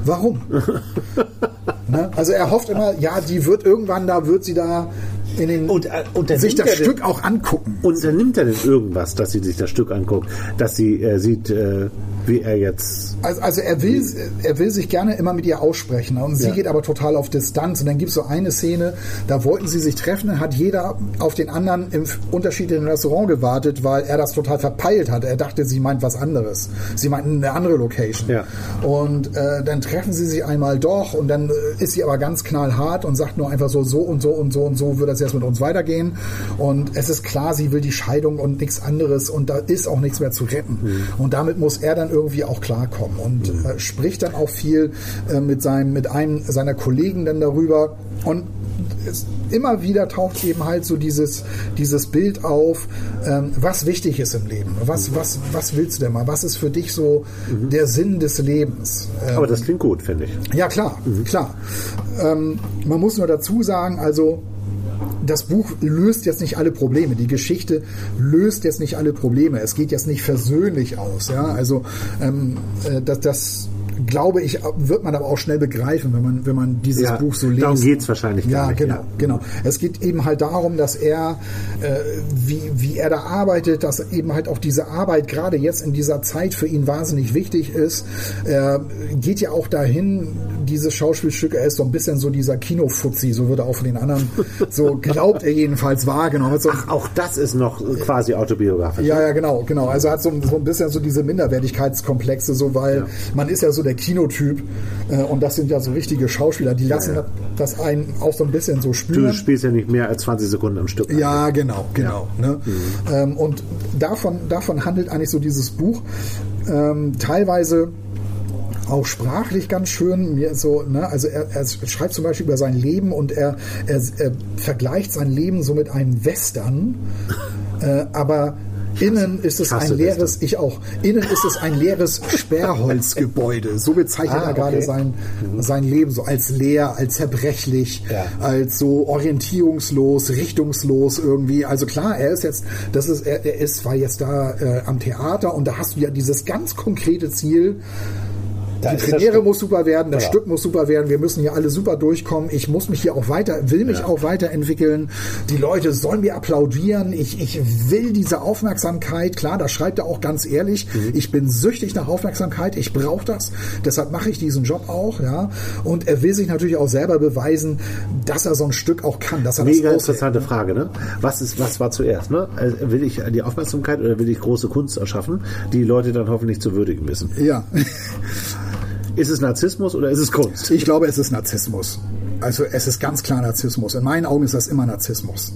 S2: Warum? ne? Also er hofft immer, ja, die wird irgendwann, da wird sie da in den
S1: Und, äh, und
S2: sich das
S1: er
S2: Stück auch angucken.
S1: Und dann nimmt er denn irgendwas, dass sie sich das Stück anguckt, dass sie äh, sieht, äh, wie er jetzt.
S2: Also, also er will, er will sich gerne immer mit ihr aussprechen ne? und sie
S1: Ja.
S2: geht aber total auf Distanz. Und dann gibt es so eine Szene, da wollten sie sich treffen, dann hat jeder auf den anderen im unterschiedlichen Restaurant gewartet, weil er das total verpeilt hat. Er dachte, sie meint was anderes. Sie meinten eine andere Location.
S1: Ja.
S2: Und äh, dann treffen sie sich einmal doch und dann äh, ist sie aber ganz knallhart und sagt nur einfach so, so und so und so und so wird das jetzt mit uns weitergehen. Und es ist klar, sie will die Scheidung und nichts anderes und da ist auch nichts mehr zu retten. Und damit muss er dann irgendwie auch klarkommen und äh, spricht dann auch viel äh, mit seinem, mit einem seiner Kollegen dann darüber und es, immer wieder taucht eben halt so dieses, dieses Bild auf, ähm, was wichtig ist im Leben. Was, was, was willst du denn mal? Was ist für dich so der Sinn des Lebens? Ähm,
S1: Aber das klingt gut, finde ich.
S2: ja, klar, klar. Ähm, man muss nur dazu sagen, also das Buch löst jetzt nicht alle Probleme. Die Geschichte löst jetzt nicht alle Probleme. Es geht jetzt nicht versöhnlich aus. Ja, also ähm, äh, das, das glaube ich, wird man aber auch schnell begreifen, wenn man, wenn man dieses
S1: Ja,
S2: Buch so liest.
S1: darum geht's wahrscheinlich gar
S2: Ja,
S1: nicht,
S2: genau,
S1: ja.
S2: genau. Es geht eben halt darum, dass er, äh, wie, wie er da arbeitet, dass eben halt auch diese Arbeit gerade jetzt in dieser Zeit für ihn wahnsinnig wichtig ist. Er geht ja auch dahin, dieses Schauspielstück, er ist so ein bisschen so dieser Kinofuzzi, so würde auch von den anderen, so glaubt er jedenfalls wahrgenommen. So,
S1: Ach, auch das ist noch quasi autobiografisch.
S2: ja, ja, genau, genau. Also er hat so, so ein bisschen so diese Minderwertigkeitskomplexe, so weil man ist ja so der Kinotyp äh, und das sind ja so richtige Schauspieler, die lassen
S1: ja.
S2: das einen auch so ein bisschen so
S1: Du
S2: spüren.
S1: spielst ja nicht mehr als 20 Sekunden am Stück.
S2: Ja, genau, genau. Ne? Ähm, und davon, davon handelt eigentlich so dieses Buch. Ähm, teilweise auch sprachlich ganz schön. Mir so, ne, also er, er schreibt zum Beispiel über sein Leben und er, er, er vergleicht sein Leben so mit einem Western, äh, aber Innen ist es ein leeres, ich auch. Innen ist es ein leeres Sperrholzgebäude. So bezeichnet
S1: Ah,
S2: er gerade
S1: okay.
S2: sein, sein Leben so als leer, als zerbrechlich,
S1: Ja.
S2: als so orientierungslos, richtungslos irgendwie. Also klar, er ist jetzt, das ist, er, er ist, war jetzt da äh, am Theater und da hast du ja dieses ganz konkrete Ziel.
S1: Da
S2: Die Premiere muss super werden, das
S1: Genau.
S2: Stück muss super werden, wir müssen hier alle super durchkommen. Ich muss mich hier auch weiter, will mich auch weiterentwickeln. Die Leute sollen mir applaudieren. Ich, ich will diese Aufmerksamkeit. Klar, da schreibt er auch ganz ehrlich.
S1: Mhm.
S2: Ich bin süchtig nach Aufmerksamkeit. Ich brauche das. Deshalb mache ich diesen Job auch. Ja. Und er will sich natürlich auch selber beweisen, dass er so ein Stück auch kann, dass er
S1: Mega
S2: das
S1: interessante Frage, ne? Was ist, was war zuerst, ne? Also, will ich die Aufmerksamkeit oder will ich große Kunst erschaffen, die Leute dann hoffentlich zu würdigen wissen?
S2: Ja,
S1: Ist es Narzissmus oder ist es Kunst?
S2: ich glaube, es ist Narzissmus. Also es ist ganz klar Narzissmus. In meinen Augen ist das immer Narzissmus.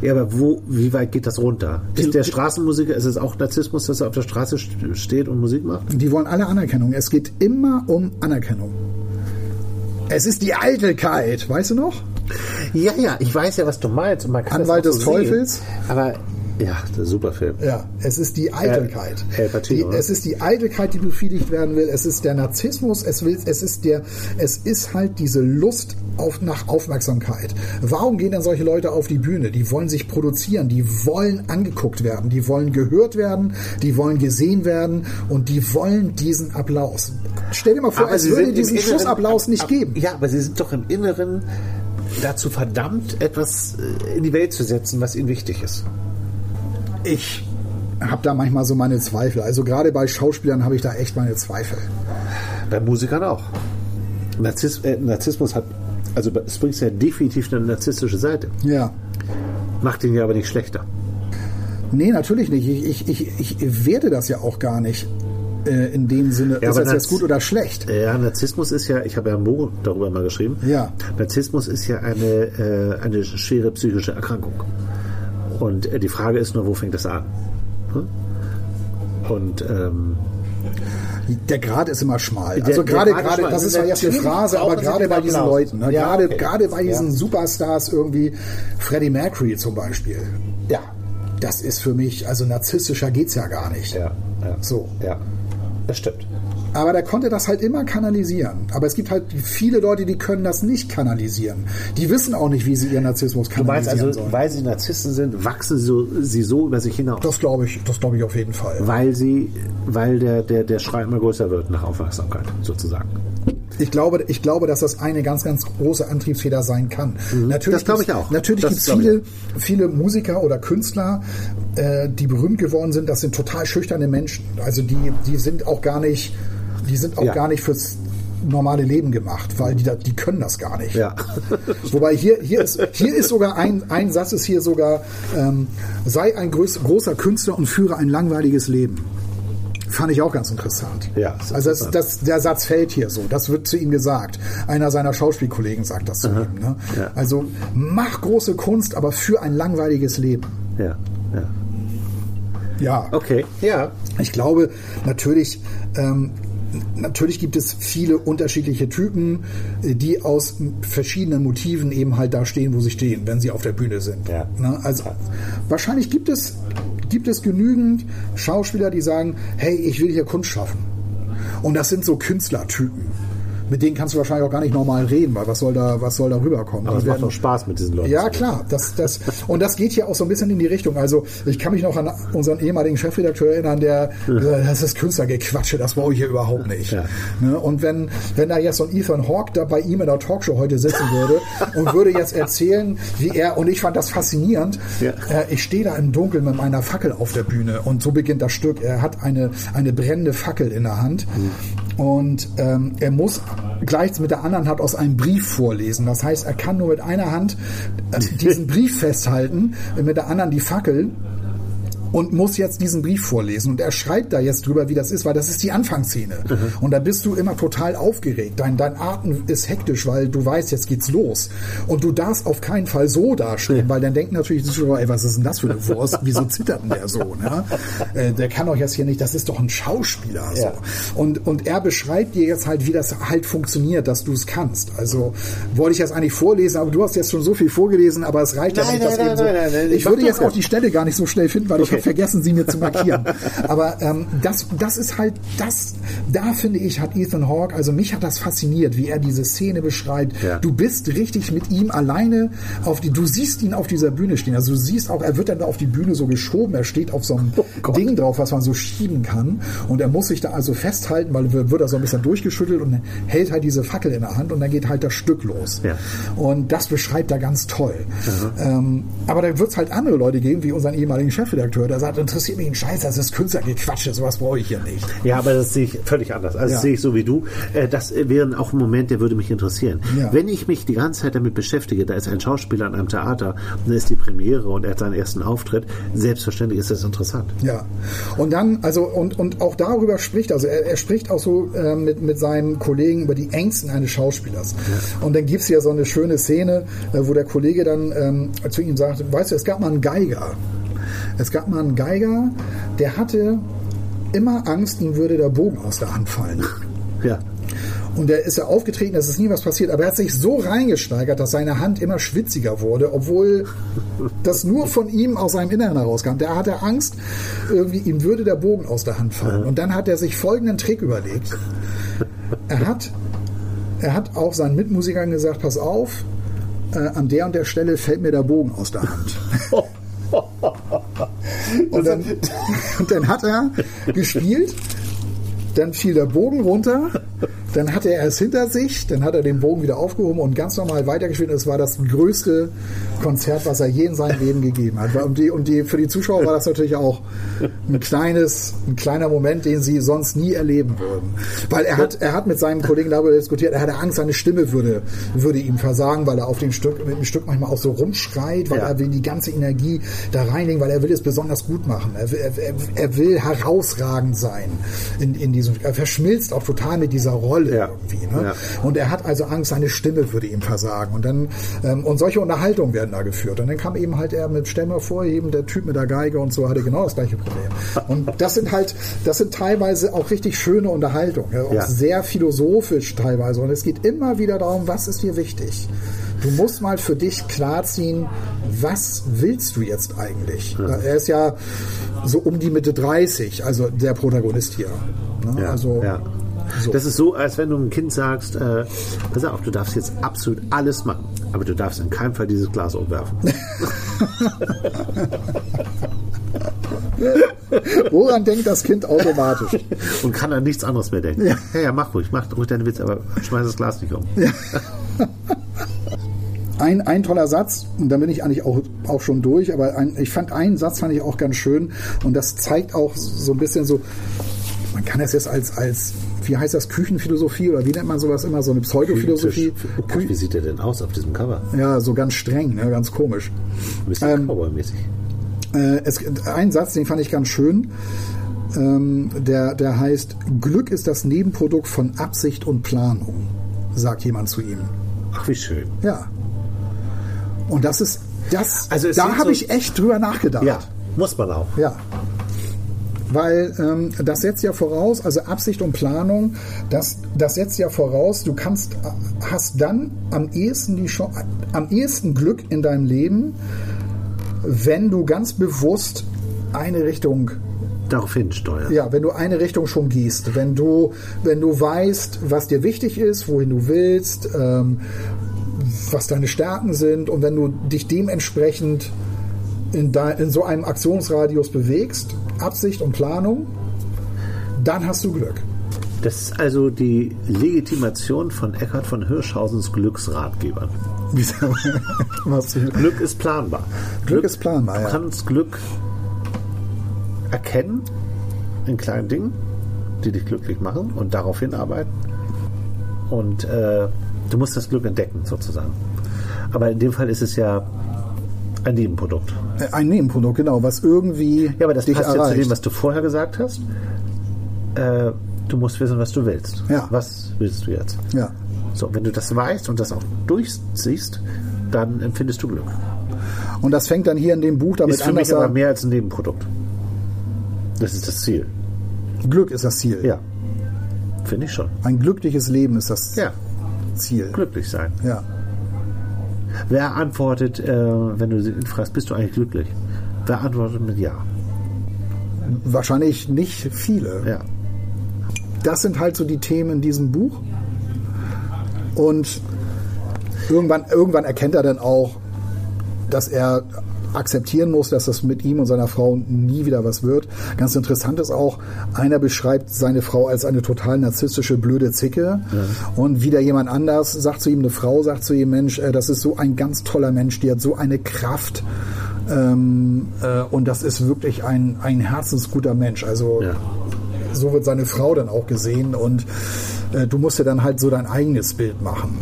S1: Ja, aber wo, wie weit geht das runter? Ist der Straßenmusiker, ist es auch Narzissmus, dass er auf der Straße st- steht und Musik macht?
S2: Die wollen alle Anerkennung. Es geht immer um Anerkennung. Es ist die Eitelkeit, weißt du noch?
S1: Ja, ja, ich weiß ja, was du meinst. Und man kann
S2: Anwalt
S1: auch
S2: des
S1: so
S2: Teufels?
S1: Sehen, aber Ja, der super Film.
S2: Ja, es ist die Eitelkeit.
S1: El Pacino,
S2: die,
S1: ne?
S2: es ist die Eitelkeit, die befriedigt werden will. Es ist der Narzissmus. Es will, es ist der, es ist halt diese Lust auf, nach Aufmerksamkeit. Warum gehen dann solche Leute auf die Bühne? Die wollen sich produzieren. Die wollen angeguckt werden. Die wollen gehört werden. Die wollen gesehen werden. Und die wollen diesen Applaus. Stell dir mal vor, es
S1: sie
S2: würde diesen
S1: Inneren-
S2: Schlussapplaus nicht
S1: ab-
S2: geben.
S1: Ja, aber sie sind doch im Inneren dazu verdammt, etwas äh, in die Welt zu setzen, was ihnen wichtig ist.
S2: Ich habe da manchmal so meine Zweifel. Also gerade bei Schauspielern habe ich da echt meine Zweifel.
S1: Bei Musikern auch. Narziss, äh, Narzissmus hat, also Springs ja definitiv eine narzisstische Seite.
S2: Ja.
S1: Macht ihn ja aber nicht schlechter.
S2: Nee, natürlich nicht. Ich, ich, ich, ich werte das ja auch gar nicht äh, in dem Sinne,
S1: Ja,
S2: ist das jetzt gut oder schlecht.
S1: Ja, Narzissmus ist ja, ich habe ja ein Buch darüber mal geschrieben.
S2: Ja.
S1: Narzissmus ist ja eine, äh, eine schwere psychische Erkrankung. Und äh, die Frage ist nur, wo fängt das an? Hm? Und ähm,
S2: Der Grad ist immer schmal.
S1: Der-
S2: also gerade, gerade, das ist zwar jetzt eine Phrase, aber gerade bei diesen
S1: Applaus.
S2: Leuten, ne?
S1: Ja,
S2: gerade,
S1: okay.
S2: gerade bei diesen
S1: Ja.
S2: Superstars irgendwie, Freddie Mercury zum Beispiel.
S1: ja,
S2: Das ist für mich, also narzisstischer geht's ja gar nicht.
S1: ja, ja.
S2: So.
S1: Ja, das stimmt.
S2: Aber der konnte das halt immer kanalisieren. Aber es gibt halt viele Leute, die können das nicht kanalisieren. Die wissen auch nicht, wie sie ihren Narzissmus
S1: Du meinst
S2: kanalisieren
S1: also,
S2: sollen.
S1: weil sie Narzissten sind, wachsen so, sie so über sich hinaus.
S2: Das glaube ich, das glaube ich auf jeden Fall.
S1: Weil sie, weil der, der, der Schrei immer größer wird nach Aufmerksamkeit, sozusagen.
S2: Ich glaube, ich glaube, dass das eine ganz, ganz große Antriebsfeder sein kann. Natürlich
S1: Mhm. Das glaube ich auch.
S2: Natürlich gibt es viele, viele Musiker oder Künstler, äh, die berühmt geworden sind. Das sind total schüchterne Menschen. Also die, die sind auch gar nicht, die sind auch
S1: Ja.
S2: gar nicht fürs normale Leben gemacht, weil die, da- die können das gar nicht.
S1: Ja.
S2: Wobei hier, hier, ist, hier ist sogar ein, ein Satz ist hier sogar, ähm, sei ein groß, großer Künstler und führe ein langweiliges Leben. Fand ich auch ganz interessant.
S1: Ja,
S2: also das, das, der Satz fällt hier so. Das wird zu ihm gesagt. Einer seiner Schauspielkollegen sagt das zu ihm. Ne?
S1: Ja.
S2: Also mach große Kunst, aber für ein langweiliges Leben.
S1: Ja, ja.
S2: Ja.
S1: Okay, ja.
S2: Ich glaube, natürlich, ähm, natürlich gibt es viele unterschiedliche Typen, äh, die aus verschiedenen Motiven eben halt da stehen, wo sie stehen, wenn sie auf der Bühne sind.
S1: Ja.
S2: Ne? Also wahrscheinlich gibt es, gibt es genügend Schauspieler, die sagen, hey, ich will hier Kunst schaffen. Und das sind so Künstlertypen. Mit denen kannst du wahrscheinlich auch gar nicht normal reden, weil was soll da, was soll da rüberkommen?
S1: Aber es macht doch Spaß mit diesen Leuten.
S2: ja, klar. Das, das, und das geht hier auch so ein bisschen in die Richtung. Also ich kann mich noch an unseren ehemaligen Chefredakteur erinnern, der gesagt hat, das ist Künstlergequatsche, das brauche ich hier überhaupt nicht.
S1: Ja.
S2: Ne? Und wenn, wenn da jetzt so ein Ethan Hawke da bei ihm in der Talkshow heute sitzen würde und würde jetzt erzählen, wie er, und ich fand das faszinierend,
S1: Ja.
S2: äh, ich stehe da im Dunkeln mit meiner Fackel auf der Bühne und so beginnt das Stück. Er hat eine, eine brennende Fackel in der Hand und ähm, er muss gleich mit der anderen Hand aus einem Brief vorlesen. Das heißt, er kann nur mit einer Hand äh, diesen Brief festhalten, mit der anderen die Fackel und muss jetzt diesen Brief vorlesen. Und er schreibt da jetzt drüber, wie das ist, weil das ist die Anfangsszene. Und da bist du immer total aufgeregt. Dein, dein Atem ist hektisch, weil du weißt, jetzt geht's los. Und du darfst auf keinen Fall so dastehen, weil dann denken natürlich die Zuschauer, ey, was ist denn das für eine Wurst? Wieso zittert denn der so? Ne? Äh, der kann doch jetzt hier nicht, das ist doch ein Schauspieler. So.
S1: Ja.
S2: Und, und er beschreibt dir jetzt halt, wie das halt funktioniert, dass du es kannst. Also wollte ich jetzt eigentlich vorlesen, aber du hast jetzt schon so viel vorgelesen, aber es reicht ja nicht, das
S1: nein,
S2: eben so.
S1: nein, nein, nein,
S2: Ich
S1: mach
S2: würde jetzt auch
S1: das.
S2: die Stelle gar nicht so schnell finden, weil ich
S1: Okay.
S2: habe vergessen, sie mir zu markieren. Aber ähm, das, das ist halt, das, da finde ich, hat Ethan Hawke, also mich hat das fasziniert, wie er diese Szene beschreibt.
S1: Ja.
S2: Du bist richtig mit ihm alleine auf die, du siehst ihn auf dieser Bühne stehen. Also du siehst auch, er wird dann da auf die Bühne so geschoben, er steht auf so einem
S1: Oh.
S2: Ding drauf, was man so schieben kann. Und er muss sich da also festhalten, weil wird er so ein bisschen durchgeschüttelt und hält halt diese Fackel in der Hand und dann geht halt das Stück los.
S1: Ja.
S2: Und das beschreibt er ganz toll. Ähm, aber da wird es halt andere Leute geben, wie unseren ehemaligen Chefredakteur, der sagt, interessiert mich ein Scheiß, das ist Künstlergequatsche, sowas brauche ich hier nicht.
S1: Ja, aber das sehe ich völlig anders. Also
S2: Ja.
S1: das sehe ich so wie du. Äh, Das wäre auch ein Moment, der würde mich interessieren.
S2: Ja.
S1: Wenn ich mich die ganze Zeit damit beschäftige, da ist ein Schauspieler an einem Theater und da ist die Premiere und er hat seinen ersten Auftritt, selbstverständlich ist das interessant.
S2: Ja. Und dann, also, und, und auch darüber spricht, also er, er spricht auch so äh, mit, mit seinem Kollegen über die Ängsten eines Schauspielers. Und dann gibt's ja so eine schöne Szene, äh, wo der Kollege dann ähm, zu ihm sagt, weißt du, es gab mal einen Geiger. Es gab mal einen Geiger, der hatte immer Angst, ihm würde der Bogen aus der Hand fallen.
S1: Ja.
S2: Und er ist ja aufgetreten, es ist nie was passiert, aber er hat sich so reingesteigert, dass seine Hand immer schwitziger wurde, obwohl das nur von ihm aus seinem Inneren herauskam. Der hatte Angst, irgendwie ihm würde der Bogen aus der Hand fallen. Und dann hat er sich folgenden Trick überlegt. Er hat, er hat auch seinen Mitmusikern gesagt, pass auf, äh, an der und der Stelle fällt mir der Bogen aus der Hand. und, dann, dann hat er gespielt, dann fiel der Bogen runter, dann hatte er es hinter sich, dann hat er den Bogen wieder aufgehoben und ganz normal weitergespielt. Es war das größte Konzert, was er je in seinem Leben gegeben hat. Und, die, und die, für die Zuschauer war das natürlich auch ein kleines, ein kleiner Moment, den sie sonst nie erleben würden. Weil er hat, er hat mit seinem Kollegen darüber diskutiert, er hatte Angst, seine Stimme würde, würde ihm versagen, weil er auf dem Stück, mit dem Stück manchmal auch so rumschreit, weil
S1: Ja.
S2: er will die ganze Energie da reinlegen, weil er will es besonders gut machen. Er will, er, er will herausragend sein in, in diesem, er verschmilzt auch total mit dieser Rolle
S1: Ja.
S2: irgendwie. Ne?
S1: Ja.
S2: Und er hat also Angst, seine Stimme würde ihm versagen. Und dann, ähm, und solche Unterhaltungen werden da geführt. Und dann kam eben halt er mit, stell mal vor, eben der Typ mit der Geige und so hatte genau das gleiche Problem. Und das sind halt, das sind teilweise auch richtig schöne Unterhaltungen. Ja, auch
S1: Ja.
S2: sehr philosophisch teilweise. Und es geht immer wieder darum, was ist dir wichtig? Du musst mal für dich klarziehen, was willst du jetzt eigentlich? Er ist ja so um die Mitte 30, also der Protagonist hier. Ne?
S1: Ja,
S2: also,
S1: ja.
S2: So.
S1: Das ist so, als wenn du einem Kind sagst, äh, pass auf, du darfst jetzt absolut alles machen, aber du darfst in keinem Fall dieses Glas umwerfen.
S2: Woran denkt das Kind automatisch?
S1: Und kann an nichts anderes mehr denken.
S2: Ja.
S1: Ja, ja, mach ruhig, mach ruhig deinen Witz, aber schmeiß das Glas nicht um.
S2: Ein, ein toller Satz, und da bin ich eigentlich auch, auch schon durch, aber ein, ich fand einen Satz fand ich auch ganz schön und das zeigt auch so ein bisschen so, man kann es jetzt als, als wie heißt das, Küchenphilosophie oder wie nennt man sowas immer, so eine Pseudophilosophie?
S1: Oh Gott, wie sieht der denn aus auf diesem Cover?
S2: Ja, so ganz streng, ne, ganz komisch.
S1: Ein bisschen
S2: Ähm,
S1: Cowboy-mäßig.
S2: Äh, es, ein Satz, den fand ich ganz schön. Ähm, der, der heißt: Glück ist das Nebenprodukt von Absicht und Planung, sagt jemand zu ihm.
S1: Ach, wie schön.
S2: Ja. Und das ist, das,
S1: Also
S2: da habe
S1: so-
S2: ich echt drüber nachgedacht.
S1: Ja, muss man auch.
S2: Ja. Weil ähm, das setzt ja voraus, also Absicht und Planung, das, das setzt ja voraus, du kannst, hast dann am ehesten, die am ehesten Glück in deinem Leben, wenn du ganz bewusst eine Richtung
S1: Daraufhin steuern.
S2: ja, wenn du eine Richtung schon gehst, wenn du, wenn du weißt, was dir wichtig ist, wohin du willst, ähm, was deine Stärken sind und wenn du dich dementsprechend in, de, in so einem Aktionsradius bewegst, Absicht und Planung, dann hast du Glück.
S1: Das ist also die Legitimation von Eckhard von Hirschhausens Glücksratgebern.
S2: was,
S1: Glück ist planbar.
S2: Glück ist planbar,
S1: Du
S2: ja.
S1: kannst Glück erkennen in kleinen Dingen, die dich glücklich machen und darauf hinarbeiten. Und äh, du musst das Glück entdecken, sozusagen. Aber in dem Fall ist es ja ein Nebenprodukt.
S2: Ein Nebenprodukt, genau, was irgendwie
S1: Ja, aber das
S2: dich
S1: passt ja
S2: erreicht.
S1: zu dem, was du vorher gesagt hast. Äh, du musst wissen, was du willst.
S2: Ja.
S1: Was willst du jetzt?
S2: ja.
S1: So, wenn du das weißt und das auch durchziehst, dann empfindest du Glück.
S2: Und das fängt dann hier in dem Buch damit
S1: Ist für
S2: an,
S1: mich
S2: dass
S1: aber
S2: er,
S1: mehr als ein Nebenprodukt. Das ist das Ziel.
S2: Glück ist das Ziel.
S1: Ja. Finde ich schon.
S2: Ein glückliches Leben ist das
S1: Ja.
S2: Ziel.
S1: Glücklich sein.
S2: Ja.
S1: Wer antwortet, äh, wenn du ihn fragst, bist du eigentlich glücklich? Wer antwortet mit Ja?
S2: Wahrscheinlich nicht viele.
S1: Ja.
S2: das sind halt so die Themen in diesem Buch. Und irgendwann, irgendwann erkennt er dann auch, dass er akzeptieren muss, dass das mit ihm und seiner Frau nie wieder was wird. Ganz interessant ist auch, einer beschreibt seine Frau als eine total narzisstische, blöde Zicke. Und wieder jemand anders sagt zu ihm, eine Frau sagt zu ihm, Mensch, äh, das ist so ein ganz toller Mensch, die hat so eine Kraft. Ähm, äh, und das ist wirklich ein, ein herzensguter Mensch. Also
S1: Ja.
S2: so wird seine Frau dann auch gesehen und äh, du musst dir dann halt so dein eigenes Bild machen.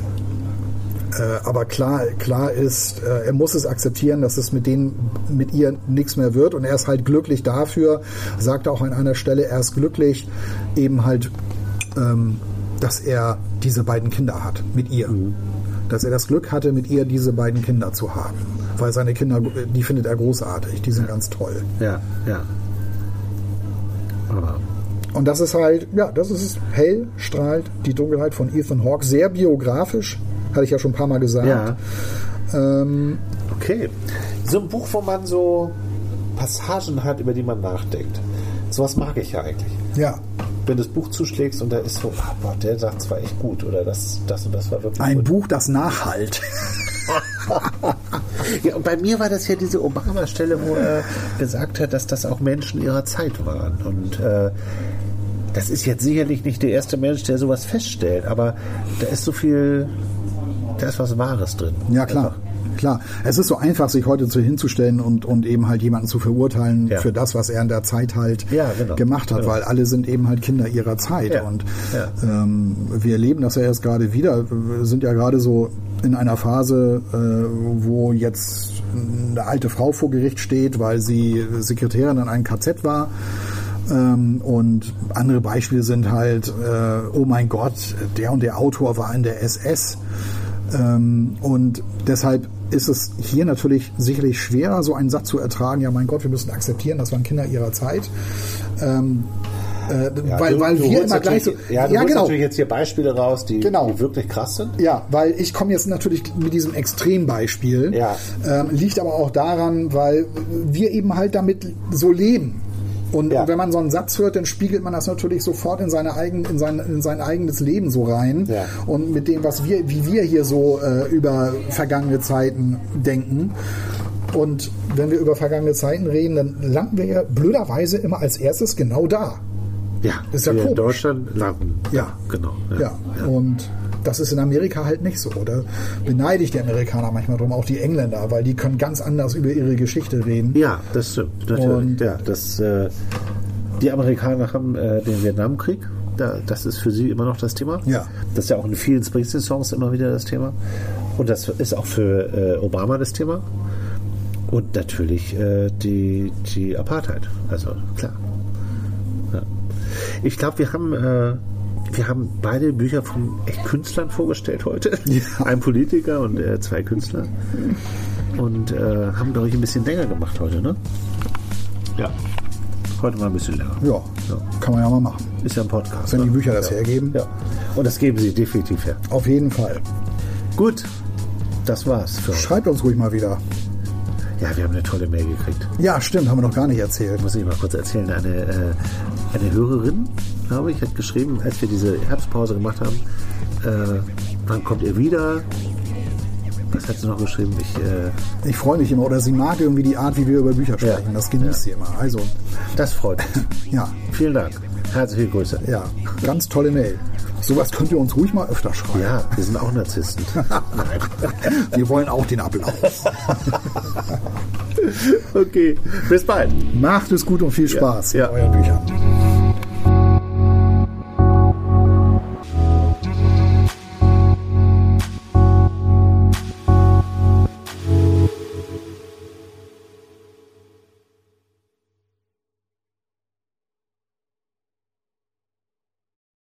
S2: Äh, aber klar, klar ist, äh, er muss es akzeptieren, dass es mit denen, mit ihr nichts mehr wird und er ist halt glücklich dafür, sagt auch an einer Stelle, er ist glücklich eben halt, ähm, dass er diese beiden Kinder hat mit ihr. Dass er das Glück hatte, mit ihr diese beiden Kinder zu haben. Weil seine Kinder, die findet er großartig, die sind ganz toll.
S1: Ja, ja. Aber
S2: Und das ist halt, ja, das ist hell, strahlt die Dunkelheit von Ethan Hawke. Sehr biografisch, hatte ich ja schon ein paar Mal gesagt.
S1: Ja.
S2: Ähm,
S1: Okay. So ein Buch, wo man so Passagen hat, über die man nachdenkt. Sowas mag ich ja eigentlich.
S2: ja.
S1: Wenn du das Buch zuschlägst und da ist so, ah, boah, der sagt zwar echt gut oder das, das und das war wirklich
S2: Ein
S1: gut.
S2: Buch, das nachhalt.
S1: Ja, und bei mir war das ja diese Obama-Stelle, wo er gesagt hat, dass das auch Menschen ihrer Zeit waren. Und äh, das ist jetzt sicherlich nicht der erste Mensch, der sowas feststellt, aber da ist so viel, da ist was Wahres drin.
S2: Ja, klar.
S1: Einfach.
S2: Klar, es ist so einfach, sich heute zu hinzustellen und, und eben halt jemanden zu verurteilen
S1: Ja.
S2: für das, was er in der Zeit halt
S1: Ja, genau.
S2: gemacht hat,
S1: Genau.
S2: weil alle sind eben halt Kinder ihrer Zeit.
S1: Ja.
S2: Und ähm, wir erleben das ja erst gerade wieder, wir sind ja gerade so in einer Phase, äh, wo jetzt eine alte Frau vor Gericht steht, weil sie Sekretärin in einem KZ war. Ähm, und andere Beispiele sind halt, äh, oh mein Gott, der und der Autor war in der SS. Ähm, und deshalb ist es hier natürlich sicherlich schwerer, so einen Satz zu ertragen. Ja, mein Gott, wir müssen akzeptieren, das waren Kinder ihrer Zeit. Ähm, äh,
S1: Ja,
S2: weil,
S1: du-
S2: weil
S1: du
S2: wir immer gleich so.
S1: Ja, du holst
S2: genau.
S1: natürlich jetzt hier Beispiele raus, die,
S2: Genau.
S1: die wirklich krass sind.
S2: Ja, weil ich komme jetzt natürlich mit diesem Extrembeispiel.
S1: Ja.
S2: Ähm, liegt aber auch daran, weil wir eben halt damit so leben. Und
S1: Ja.
S2: wenn man so einen Satz hört, dann spiegelt man das natürlich sofort in seine eigen, in sein, in sein eigenes Leben so rein.
S1: Ja.
S2: Und mit dem, was wir, wie wir hier so äh, über vergangene Zeiten denken. Und wenn wir über vergangene Zeiten reden, dann landen wir ja blöderweise immer als erstes genau da.
S1: Ja,
S2: Ist ja
S1: wir in
S2: komisch.
S1: Deutschland landen.
S2: Ja.
S1: genau.
S2: Ja, und das ist in Amerika halt nicht so. Da beneide ich die Amerikaner manchmal drum, auch die Engländer, weil die können ganz anders über ihre Geschichte reden.
S1: Ja, das stimmt. Natürlich.
S2: Und-
S1: ja, das, äh, die Amerikaner haben äh, den Vietnamkrieg. Da, das ist für sie immer noch das Thema.
S2: Ja.
S1: Das ist ja auch in vielen Springsteen-Songs immer wieder das Thema. Und das ist auch für äh, Obama das Thema. Und natürlich äh, die, die Apartheid. Also klar. Ja. Ich glaube, wir haben äh, wir haben beide Bücher von echt Künstlern vorgestellt heute. Ein Politiker und äh, zwei Künstler. Und äh, haben, glaube ich, ein bisschen länger gemacht heute, ne? Ja. Heute mal ein bisschen länger.
S2: Ja, kann man ja mal machen.
S1: Ist ja ein Podcast.
S2: Wenn die
S1: ne?
S2: Bücher das
S1: ja.
S2: hergeben.
S1: Ja. Und das geben sie definitiv her.
S2: Auf jeden Fall.
S1: Gut. Das war's.
S2: Schreibt uns ruhig mal wieder.
S1: Ja, wir haben eine tolle Mail gekriegt.
S2: Ja, stimmt, haben wir noch gar nicht erzählt.
S1: Muss ich mal kurz erzählen. Eine, äh, eine Hörerin, glaube ich, hat geschrieben, als wir diese Herbstpause gemacht haben, äh, wann kommt ihr wieder? Was hat sie noch geschrieben? Ich, äh,
S2: Ich freue mich immer, oder sie mag irgendwie die Art, wie wir über Bücher
S1: Ja.
S2: sprechen. Das genießt sie immer. Also,
S1: das freut mich.
S2: ja,
S1: Vielen Dank. Herzliche Grüße.
S2: ja, ganz tolle Mail. Sowas könnt ihr uns ruhig mal öfter schreiben.
S1: Ja, wir sind auch Narzissten.
S2: Wir wollen auch den Applaus.
S1: Okay, bis bald.
S2: Macht es gut und viel Spaß
S1: Ja.
S2: mit euren Büchern.